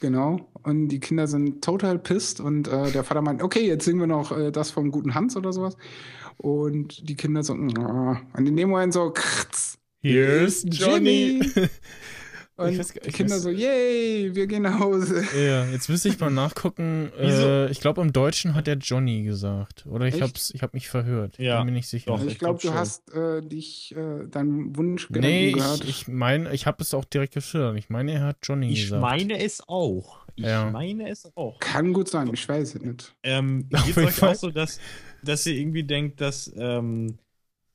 Genau. Und die Kinder sind total pissed und äh, der Vater meint, okay, jetzt singen wir noch äh, das vom guten Hans oder sowas. Und die Kinder so, "Ah." und in dem Moment so, kratz, Hier ist Johnny. Und Ich weiß ich Kinder weiß- so, yay, wir gehen nach Hause. Ja, jetzt müsste ich mal nachgucken. Äh, ich glaube, im Deutschen hat er Johnny gesagt. Oder ich hab's, ich hab mich verhört. Ja, Bin mir nicht sicher. doch. ich ich glaube, glaub du hast äh, dich, äh, deinen Wunsch nee, gehört. ich, ich meine, ich habe es auch direkt geschildert. Ich meine, er hat Johnny Ich gesagt. meine es auch. Ich Ja. meine es auch. Kann gut sein, ich weiß es nicht. Ähm, Geht es euch auch so, dass, dass ihr irgendwie denkt, dass ähm,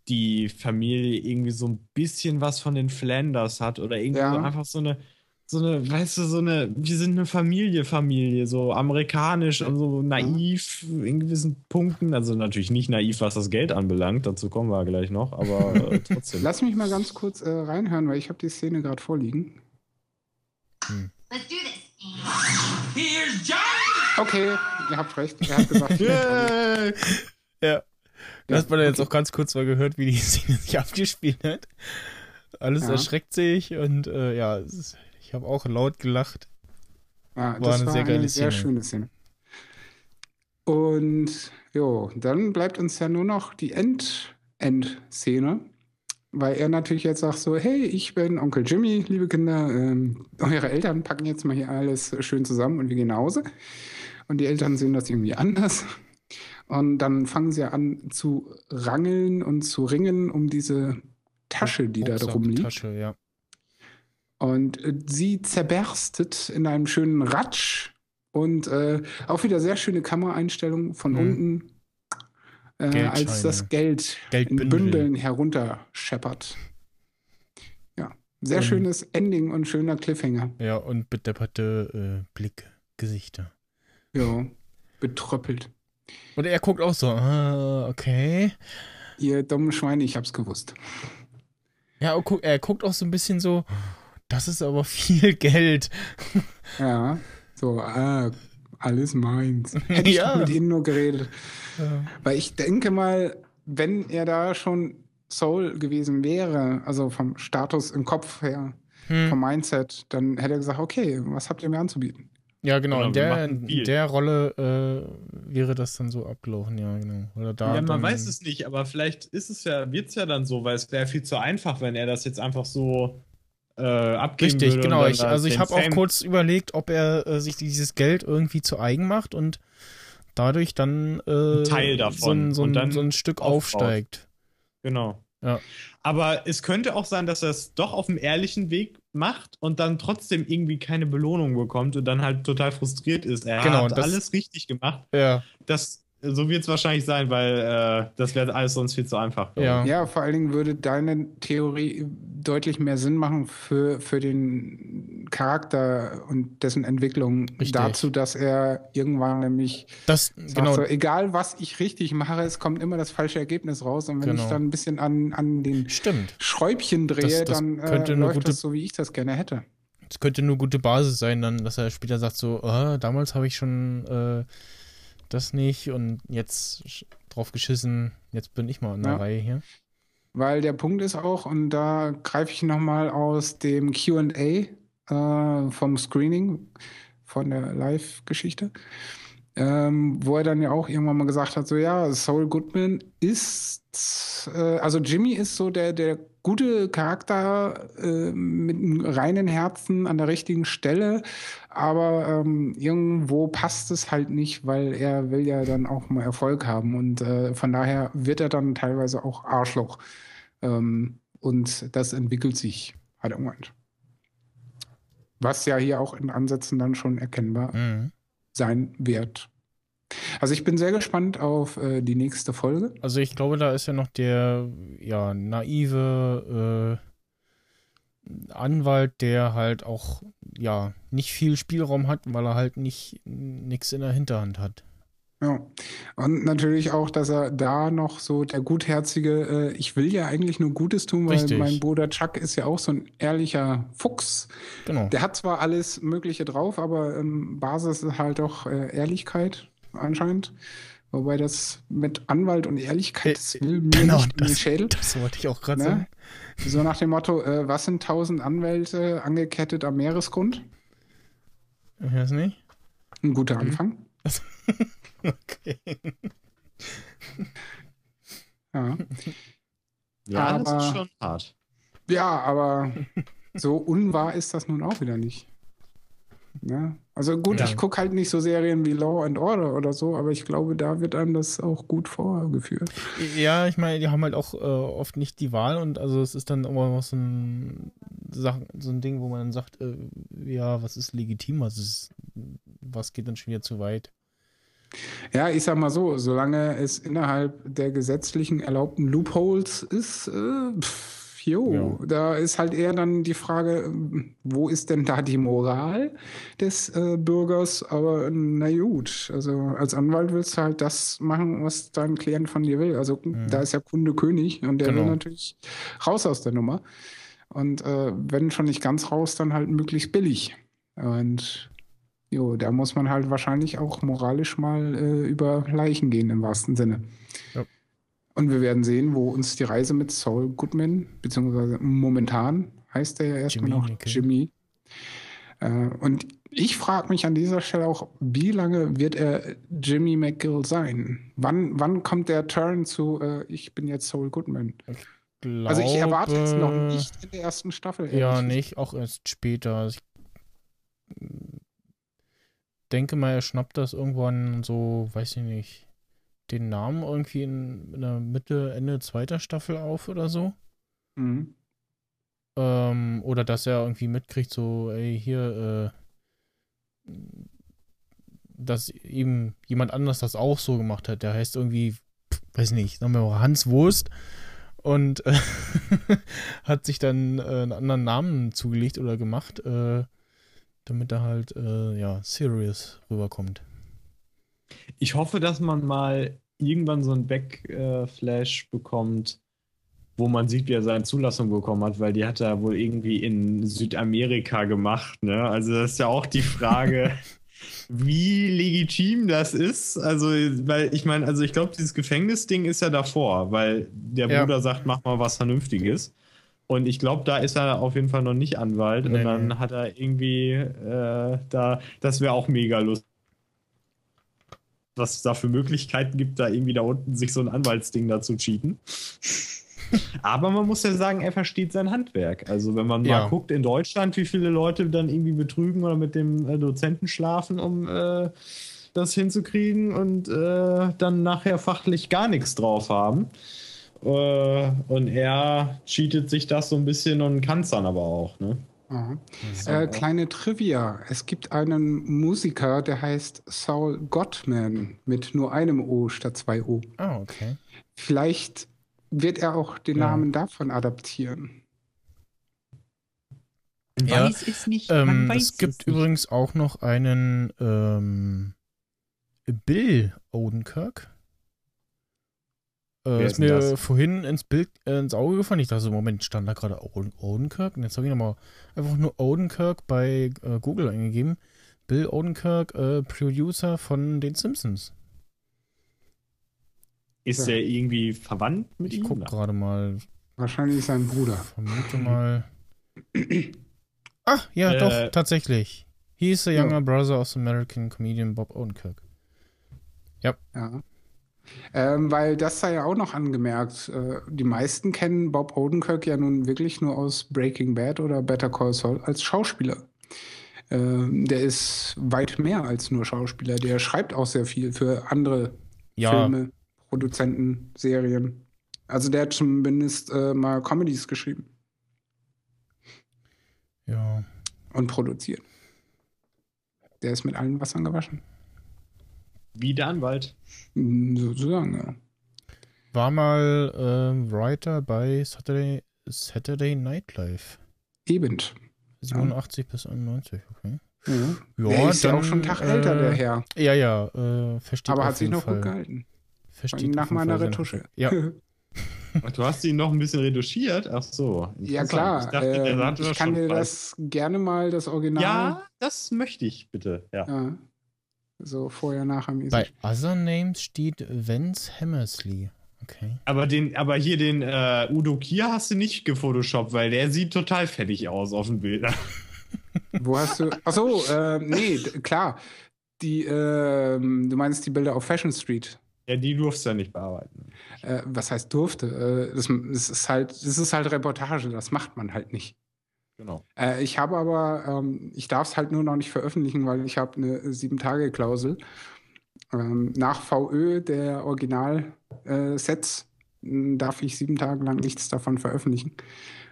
die Familie irgendwie so ein bisschen was von den Flanders hat oder irgendwie Ja. so einfach so eine, so eine, weißt du, so eine, wir sind eine Familie, Familie, so amerikanisch und so naiv in gewissen Punkten. Also natürlich nicht naiv, was das Geld anbelangt, dazu kommen wir gleich noch, aber äh, trotzdem. Lass mich mal ganz kurz äh, reinhören, weil ich habe die Szene gerade vorliegen. Let's do this. Here's Johnny! Okay, ihr habt recht. Er hat gesagt, Yay! Ja. Das hat man Ja, jetzt okay. auch ganz kurz mal gehört, wie die Szene sich abgespielt hat. Alles Ja. erschreckt sich und äh, ja, ist, ich habe auch laut gelacht. War das eine war sehr geile eine sehr Szene. schöne Szene. Und jo, dann bleibt uns ja nur noch die End End-Szene, weil er natürlich jetzt sagt so, hey, ich bin Onkel Jimmy, liebe Kinder, ähm, eure Eltern packen jetzt mal hier alles schön zusammen und wir gehen nach Hause. Und die Eltern sehen das irgendwie anders. Und dann fangen sie an zu rangeln und zu ringen um diese Tasche, die da Rucksack, drum liegt. Tasche, ja. Und äh, sie zerberstet in einem schönen Ratsch und äh, auch wieder sehr schöne Kameraeinstellungen von Mhm. unten, äh, als das Geld Geldbündel. in Bündeln herunterscheppert. Ja, sehr Und- schönes Ending und schöner Cliffhanger. Ja, und bedepperte äh, Blick, Gesichter. Ja, betröppelt. Und er guckt auch so, ah, okay. ihr dummen Schweine, ich hab's gewusst. Ja, er guckt, er guckt auch so ein bisschen so, das ist aber viel Geld. Ja, so, äh, alles meins. Hätte ich Ja. mit ihnen nur geredet. Weil ich denke mal, wenn er da schon Soul gewesen wäre, also vom Status im Kopf her, Hm. vom Mindset, dann hätte er gesagt, okay, was habt ihr mir anzubieten? Ja, genau, Genau, in der, in der Rolle äh, wäre das dann so abgelaufen, ja, genau. Oder da ja, man dann, weiß es nicht, aber vielleicht ist es ja, wird es ja dann so, weil es wäre viel zu einfach, wenn er das jetzt einfach so äh, abgeben Richtig, würde. genau. Ich, also ich habe auch kurz überlegt, ob er äh, sich dieses Geld irgendwie zu eigen macht und dadurch dann äh, Ein Teil davon so, ein, so, dann so ein Stück aufbaut. aufsteigt. Genau. Ja. Aber es könnte auch sein, dass er es doch auf dem ehrlichen Weg macht und dann trotzdem irgendwie keine Belohnung bekommt und dann halt total frustriert ist. Er Genau, hat das- alles richtig gemacht. Ja, Das, so wird es wahrscheinlich sein, weil äh, das wäre alles sonst viel zu einfach. ja. Ja, vor allen Dingen würde deine Theorie deutlich mehr Sinn machen für, für den Charakter und dessen Entwicklung Richtig. dazu, dass er irgendwann nämlich Das, sagt, genau, so, egal was ich richtig mache, es kommt immer das falsche Ergebnis raus. Und wenn Genau. ich dann ein bisschen an, an den stimmt. Schräubchen drehe, Das- das dann könnte äh, läuft gute- das so, wie ich das gerne hätte. Es könnte eine gute Basis sein, dann, dass er später sagt so, ah, damals habe ich schon äh, das nicht und jetzt drauf geschissen, jetzt bin ich mal in der Ja. Reihe hier. Weil der Punkt ist auch, und da greife ich nochmal aus dem QA äh, vom Screening von der Live-Geschichte, ähm, wo er dann ja auch irgendwann mal gesagt hat: so ja, Saul Goodman ist, äh, also Jimmy ist so der, der gute Charakter äh, mit einem reinen Herzen an der richtigen Stelle, aber ähm, irgendwo passt es halt nicht, weil er will ja dann auch mal Erfolg haben und äh, von daher wird er dann teilweise auch Arschloch. Ähm, und das entwickelt sich, hat er gemeint. Was ja hier auch in Ansätzen dann schon erkennbar Mhm. sein wird. Also ich bin sehr gespannt auf äh, die nächste Folge. Also ich glaube, da ist ja noch der ja, naive äh, Anwalt, der halt auch ja nicht viel Spielraum hat, weil er halt nicht nichts in der Hinterhand hat. Ja. Und natürlich auch, dass er da noch so der gutherzige, äh, ich will ja eigentlich nur Gutes tun, weil Richtig. mein Bruder Chuck ist ja auch so ein ehrlicher Fuchs. Genau. Der hat zwar alles Mögliche drauf, aber ähm, Basis ist halt doch äh, Ehrlichkeit anscheinend. Wobei das mit Anwalt und Ehrlichkeit, das will mir genau, nicht in den das, Schädel. das wollte ich auch gerade Ne? sagen. So nach dem Motto, äh, was sind tausend Anwälte angekettet am Meeresgrund? Ich weiß nicht. Ein guter Mhm. Anfang. Okay. Ja. Ja, das Aber- ist schon hart. ja, aber so unwahr ist das nun auch wieder nicht. Ne? Also gut, Ja. ich gucke halt nicht so Serien wie Law and Order oder so, aber ich glaube, da wird einem das auch gut vorgeführt. Ja, ich meine, die haben halt auch äh, oft nicht die Wahl und also es ist dann immer noch so ein, Sach so ein Ding, wo man dann sagt, äh, ja, was ist legitim, was ist, was geht dann schon wieder zu weit. Ja, ich sag mal so, solange es innerhalb der gesetzlichen erlaubten Loopholes ist, äh, pff, jo, Ja. da ist halt eher dann die Frage, wo ist denn da die Moral des äh, Bürgers? Aber na gut, also als Anwalt willst du halt das machen, was dein Klient von dir will. Also da ist ja Kunde König und der will Genau. natürlich raus aus der Nummer. Und äh, wenn schon nicht ganz raus, dann halt möglichst billig. Und Jo, da muss man halt wahrscheinlich auch moralisch mal äh, über Leichen gehen im wahrsten Sinne. Ja. Und wir werden sehen, wo uns die Reise mit Saul Goodman, beziehungsweise momentan heißt er ja erstmal noch McGill. Jimmy. Äh, und ich frage mich an dieser Stelle auch, wie lange wird er Jimmy McGill sein? Wann, wann kommt der Turn zu, äh, ich bin jetzt Saul Goodman? Also ich erwarte es noch Glaube- nicht in der ersten Staffel. Ja, nicht, auch erst später. Ich denke mal, er schnappt das irgendwann so, weiß ich nicht, den Namen irgendwie in, in der Mitte, Ende zweiter Staffel auf oder so. Mhm. Ähm, oder dass er irgendwie mitkriegt, so, ey, hier, äh, dass eben jemand anders das auch so gemacht hat. Der heißt irgendwie, weiß nicht, sagen wir mal Hans Wurst und äh, hat sich dann äh, einen anderen Namen zugelegt oder gemacht, äh, damit er halt, äh, ja, serious rüberkommt. Ich hoffe, dass man mal irgendwann so ein Backflash bekommt, wo man sieht, wie er seine Zulassung bekommen hat, weil die hat er wohl irgendwie in Südamerika gemacht. Ne? Also das ist ja auch die Frage, wie legitim das ist. Also, weil ich meine, also ich glaube, dieses Gefängnisding ist ja davor, weil der Ja. Bruder sagt, mach mal was Vernünftiges. Und ich glaube, da ist er auf jeden Fall noch nicht Anwalt. Nee, und dann hat er irgendwie äh, da, das wäre auch mega lustig. Was es da für Möglichkeiten gibt, da irgendwie da unten sich so ein Anwaltsding da zu cheaten. Aber man muss ja sagen, er versteht sein Handwerk. Also wenn man Ja. mal guckt in Deutschland, wie viele Leute dann irgendwie betrügen oder mit dem äh, Dozenten schlafen, um äh, das hinzukriegen und äh, dann nachher fachlich gar nichts drauf haben. Äh, und er cheatet sich das so ein bisschen und kann es dann aber auch. Ne? Aha. Äh, kleine Trivia. Es gibt einen Musiker, der heißt Saul Gottman mit nur einem O statt zwei O. Ah, okay. Vielleicht wird er auch den Ja. Namen davon adaptieren. Ja, Weiß es nicht. Ähm, man weiß es gibt nicht. übrigens auch noch einen ähm, Bill Odenkirk. Äh, ist mir das? vorhin ins Bild äh, ins Auge gefallen. Ich dachte, so, Moment, stand da gerade Oden- Odenkirk? Und jetzt habe ich nochmal einfach nur Odenkirk bei äh, Google eingegeben. Bill Odenkirk, äh, Producer von den Simpsons. Ist Ja. er irgendwie verwandt mit Ich ihm? gucke gerade mal. Wahrscheinlich sein Bruder. Vermute mal. Ach, ja, Äh, doch, tatsächlich. He is the Ja. younger brother of the American comedian Bob Odenkirk. Ja. Ähm, weil das sei ja auch noch angemerkt. Äh, die meisten kennen Bob Odenkirk ja nun wirklich nur aus Breaking Bad oder Better Call Saul als Schauspieler. Ähm, der ist weit mehr als nur Schauspieler. Der schreibt auch sehr viel für andere Ja, Filme, Produzenten, Serien. Also der hat zumindest äh, mal Comedies geschrieben ja. und produziert. Der ist mit allen Wassern gewaschen. Wie der Anwalt. Mm, Sozusagen, ja. War mal ähm, Writer bei Saturday, Saturday Night Live. Eben. 87 bis 91, okay. Ja. Ja, der ist ja dann, auch schon einen Tag älter, äh, der Herr. Ja, ja, äh, versteht Aber auf hat sich noch Fall. gut gehalten. Versteht Nach meiner Retusche. Ja, Ach, du hast ihn noch ein bisschen retuschiert? Ach so. Ja, klar. Ich, dachte, der ähm, ich kann dir frei. das gerne mal, das Original. Ja, das möchte ich bitte. Ja. Ja. So vorher, nachher mäßig. bei Other Names steht Vance Hammersley. Okay. Aber, den, aber hier den äh, Udo Kier hast du nicht gefotoshoppt, weil der sieht total fertig aus auf dem Bild. Wo hast du. Achso, äh, nee, klar. Die, ähm, du meinst die Bilder auf Fashion Street. ja, die durfst du ja nicht bearbeiten. Äh, was heißt durfte? Äh, das, das, ist halt, das ist halt Reportage, das macht man halt nicht. Genau. Äh, ich habe aber, ähm, ich darf es halt nur noch nicht veröffentlichen, weil ich habe eine Sieben-Tage-Klausel. Ähm, nach VÖ der Original-Sets darf ich sieben Tage lang nichts davon veröffentlichen.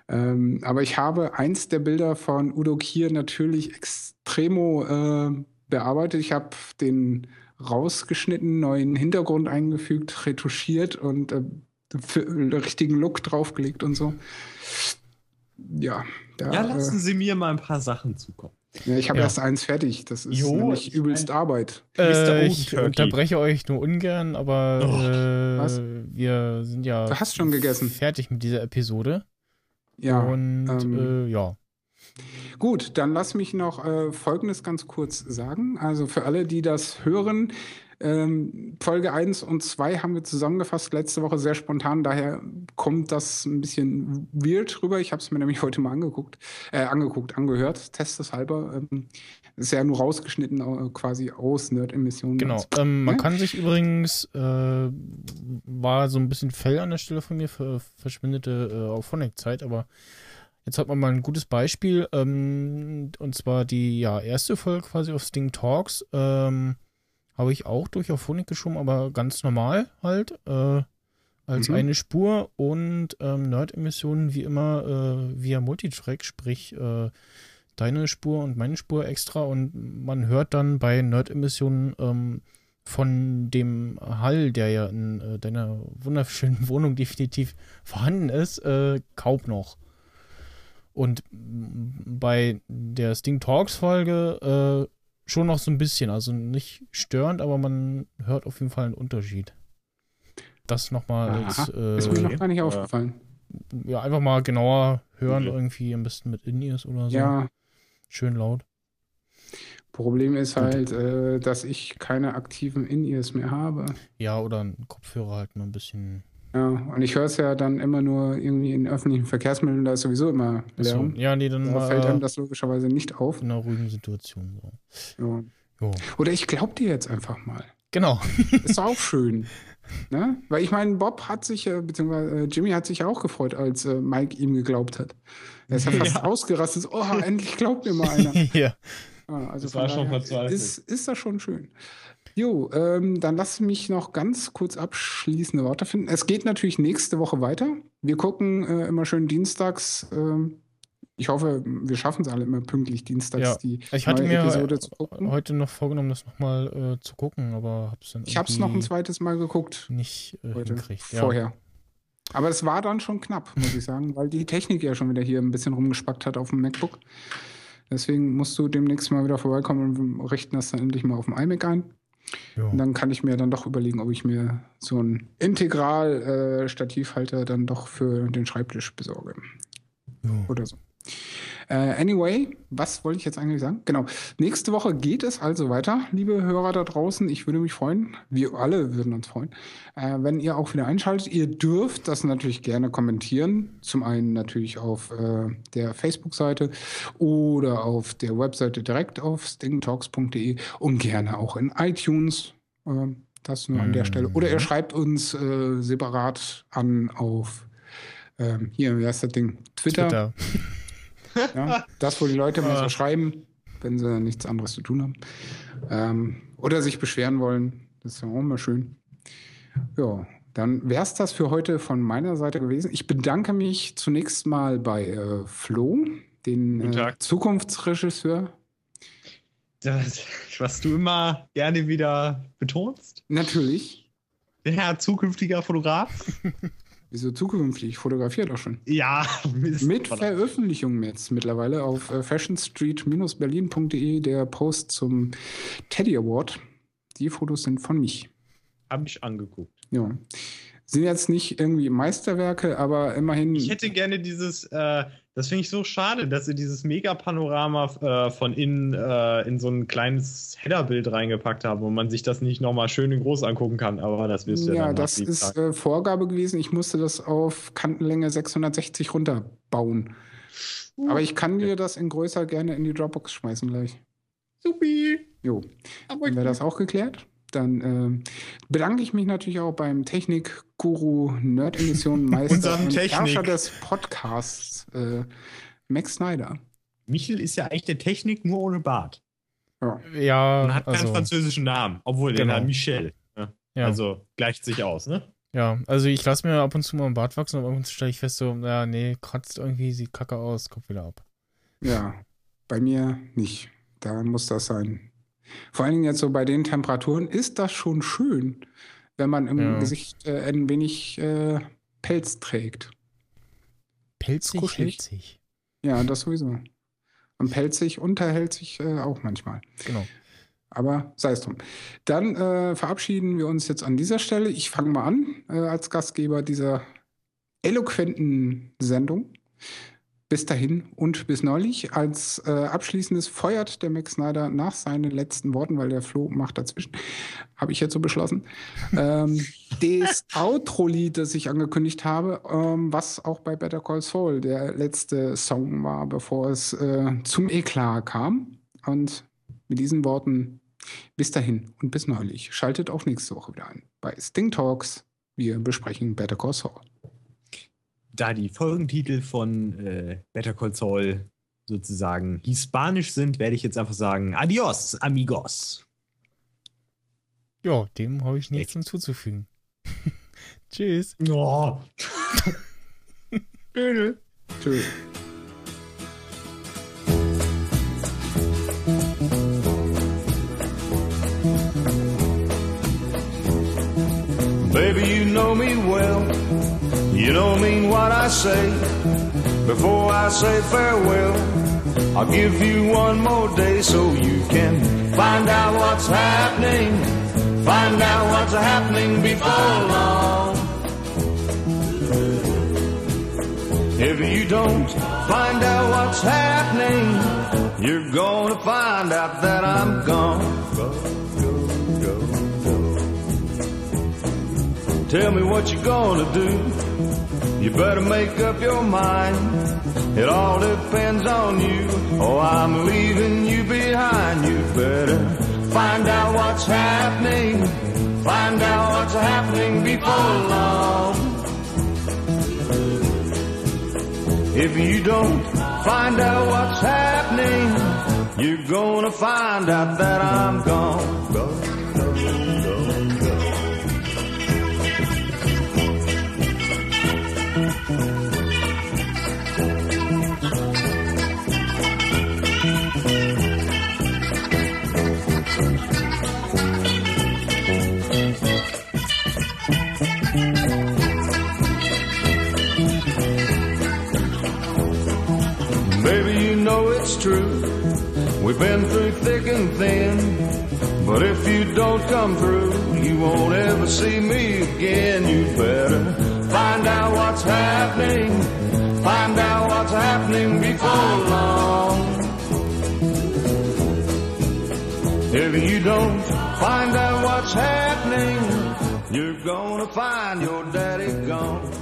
Ähm, aber ich habe eins der Bilder von Udo Kier natürlich extremo äh, bearbeitet. Ich habe den rausgeschnitten, neuen Hintergrund eingefügt, retuschiert und äh, für, richtigen Look draufgelegt und so. Ja, da, Ja, äh, lassen Sie mir mal ein paar Sachen zukommen. ja, ich habe Ja. erst eins fertig. Das ist Jo, nämlich ich übelst mein- Arbeit. Mr. Äh, ich unterbreche euch nur ungern, aber Oh, äh, was? wir sind ja Du hast schon gegessen. fertig mit dieser Episode. Ja. Und ähm, äh, ja. Gut, dann lass mich noch äh, Folgendes ganz kurz sagen. Also für alle, die das hören, ähm, Folge 1 und 2 haben wir zusammengefasst letzte Woche sehr spontan. Daher kommt das ein bisschen weird rüber. Ich habe es mir nämlich heute mal angeguckt, äh, angeguckt, angehört, testeshalber. Ähm, ist ja nur rausgeschnitten äh, quasi aus Nerd-Emissionen. Genau. Ähm, man Ja. kann sich übrigens, äh, war so ein bisschen Fell an der Stelle von mir für verschwindete äh, Auphonic-Zeit, aber jetzt hat man mal ein gutes Beispiel. Ähm, und zwar die ja, erste Folge quasi auf Sting Talks. Ähm, habe ich auch durch Auphonic geschoben, aber ganz normal halt. Äh, als Mhm. eine Spur und ähm, Nerd-Emissionen wie immer äh, via Multitrack, sprich äh, deine Spur und meine Spur extra und man hört dann bei Nerd-Emissionen ähm, von dem Hall, der ja in äh, deiner wunderschönen Wohnung definitiv vorhanden ist, äh, kaum noch. Und m, bei der Sting Talks Folge äh, schon noch so ein bisschen, also nicht störend, aber man hört auf jeden Fall einen Unterschied. das nochmal als, Aha, ist mir noch äh, gar nicht aufgefallen. ja, einfach mal genauer hören, Okay. irgendwie am besten mit In-Ears oder so. Ja, Schön laut. Problem ist halt, äh, dass ich keine aktiven In-Ears mehr habe. Ja, oder ein Kopfhörer halt mal ein bisschen. Ja, und ich höre es ja dann immer nur irgendwie in öffentlichen Verkehrsmitteln, da ist sowieso immer Lärm. ja, nee, dann Da fällt einem äh, das logischerweise nicht auf. in einer ruhigen Situation. So. Ja. Jo. Oder ich glaub dir jetzt einfach mal. Genau. Ist auch schön. Ne? Weil ich meine, Bob hat sich, äh, beziehungsweise äh, Jimmy hat sich ja auch gefreut, als äh, Mike ihm geglaubt hat. Er ist ja fast Ja. ausgerastet. Oh, endlich glaubt mir mal einer. ja. Ah, also Das war schon verzweifelt. Ist, ist das schon schön. Jo, ähm, dann lass mich noch ganz kurz abschließende Worte finden. Es geht natürlich nächste Woche weiter. Wir gucken äh, immer schön dienstags. ähm, ich hoffe, wir schaffen es alle immer pünktlich dienstags Ja. die Ich hatte mir Episode zu gucken. heute noch vorgenommen, das nochmal äh, zu gucken, aber hab's dann Ich habe es noch ein zweites Mal geguckt nicht äh, heute. Ja. vorher. Aber es war dann schon knapp, muss ich sagen, weil die Technik ja schon wieder hier ein bisschen rumgespackt hat auf dem MacBook. Deswegen musst du demnächst mal wieder vorbeikommen und richten das dann endlich mal auf dem iMac ein. Ja. Und dann kann ich mir dann doch überlegen, ob ich mir so einen Integral-Stativhalter dann doch für den Schreibtisch besorge. Ja. Oder so. Äh, anyway, was wollte ich jetzt eigentlich sagen? Genau. Nächste Woche geht es also weiter, liebe Hörer da draußen. Ich würde mich freuen, wir alle würden uns freuen, äh, wenn ihr auch wieder einschaltet. Ihr dürft das natürlich gerne kommentieren. Zum einen natürlich auf äh, der Facebook-Seite oder auf der Webseite direkt auf stingtalks.de und gerne auch in iTunes. Ähm, das nur an der Mhm. Stelle. Oder ihr schreibt uns separat an auf ähm, hier, wie heißt das Ding? Twitter. Twitter. Ja, das, wo die Leute mal so schreiben, wenn sie nichts anderes zu tun haben. Ähm, oder sich beschweren wollen. Das ist ja auch immer schön. Ja, dann wäre es das für heute von meiner Seite gewesen. Ich bedanke mich zunächst mal bei äh, Flo, den äh. Zukunftsregisseur. Das, was du immer gerne wieder betonst. Natürlich. Der Herr zukünftiger Fotograf. Wieso zukünftig? Ich fotografiere doch schon. Ja, Mist. Mit. Veröffentlichung jetzt mittlerweile auf äh, fashionstreet-berlin.de der Post zum Teddy Award. Die Fotos sind von mich. Hab ich angeguckt. Ja. Sind jetzt nicht irgendwie Meisterwerke, aber immerhin. Ich hätte gerne dieses, äh, das finde ich so schade, dass sie dieses Mega-Panorama äh, von innen äh, in so ein kleines Headerbild reingepackt haben, wo man sich das nicht nochmal schön in groß angucken kann, aber das wirst du ja, ja, dann das ist äh, Vorgabe gewesen. Ich musste das auf Kantenlänge 660 runterbauen. Aber ich kann dir das in größer gerne in die Dropbox schmeißen gleich. Supi. Jo. Aber Dann wäre das auch geklärt. Dann ähm, bedanke ich mich natürlich auch beim Technik-Guru, Nerd-Edition-Meister Unserem und Technik. Herrscher des Podcasts, äh, Max Snyder. Michel ist ja eigentlich der Technik nur ohne Bart. Ja. Ja, Und hat keinen also, französischen Namen, obwohl der Genau. hat Michel. Ja. ja, Also gleicht sich aus, ne? ja, also ich lasse mir ab und zu mal einen Bart wachsen, aber ab und zu stelle ich fest, so, ja, nee, kratzt irgendwie, sieht kacke aus, kommt wieder ab. Ja, bei mir nicht. Da muss das sein. Vor allen Dingen jetzt so bei den Temperaturen ist das schon schön, wenn man im Ja. Gesicht äh, ein wenig äh, Pelz trägt. Pelzig, kuschelig. pelzig. Ja, das sowieso. Und pelzig unterhält sich äh, auch manchmal. Genau. Aber sei es drum. Dann äh, verabschieden wir uns jetzt an dieser Stelle. Ich fange mal an äh, als Gastgeber dieser eloquenten Sendung. Bis dahin und bis neulich. Als äh, abschließendes feuert der Max Snyder nach seinen letzten Worten, weil der Flo macht dazwischen. Habe ich jetzt so beschlossen. ähm, das Outro-Lied, das ich angekündigt habe, ähm, was auch bei Better Call Saul der letzte Song war, bevor es äh, zum Eklat kam. Und mit diesen Worten bis dahin und bis neulich. Schaltet auch nächste Woche wieder ein bei Sting Talks. Wir besprechen Better Call Saul. Da die Folgentitel von äh, Better Call Saul sozusagen hispanisch sind, werde ich jetzt einfach sagen: Adios, amigos. Ja, dem habe ich nichts hinzuzufügen. Tschüss. Oh. Tschüss. You don't mean what I say before I say farewell. I'll give you one more day so you can find out what's happening. Find out what's happening before long. If you don't find out what's happening, you're gonna find out that I'm gone. Tell me what you're gonna do. You better make up your mind. It all depends on you. Oh, I'm leaving you behind. You better find out what's happening. Find out what's happening before long. If you don't find out what's happening, you're gonna find out that I'm gone. We've been through thick and thin. But if you don't come through, you won't ever see me again. You better find out what's happening. Find out what's happening before long. If you don't find out what's happening, you're gonna find your daddy gone.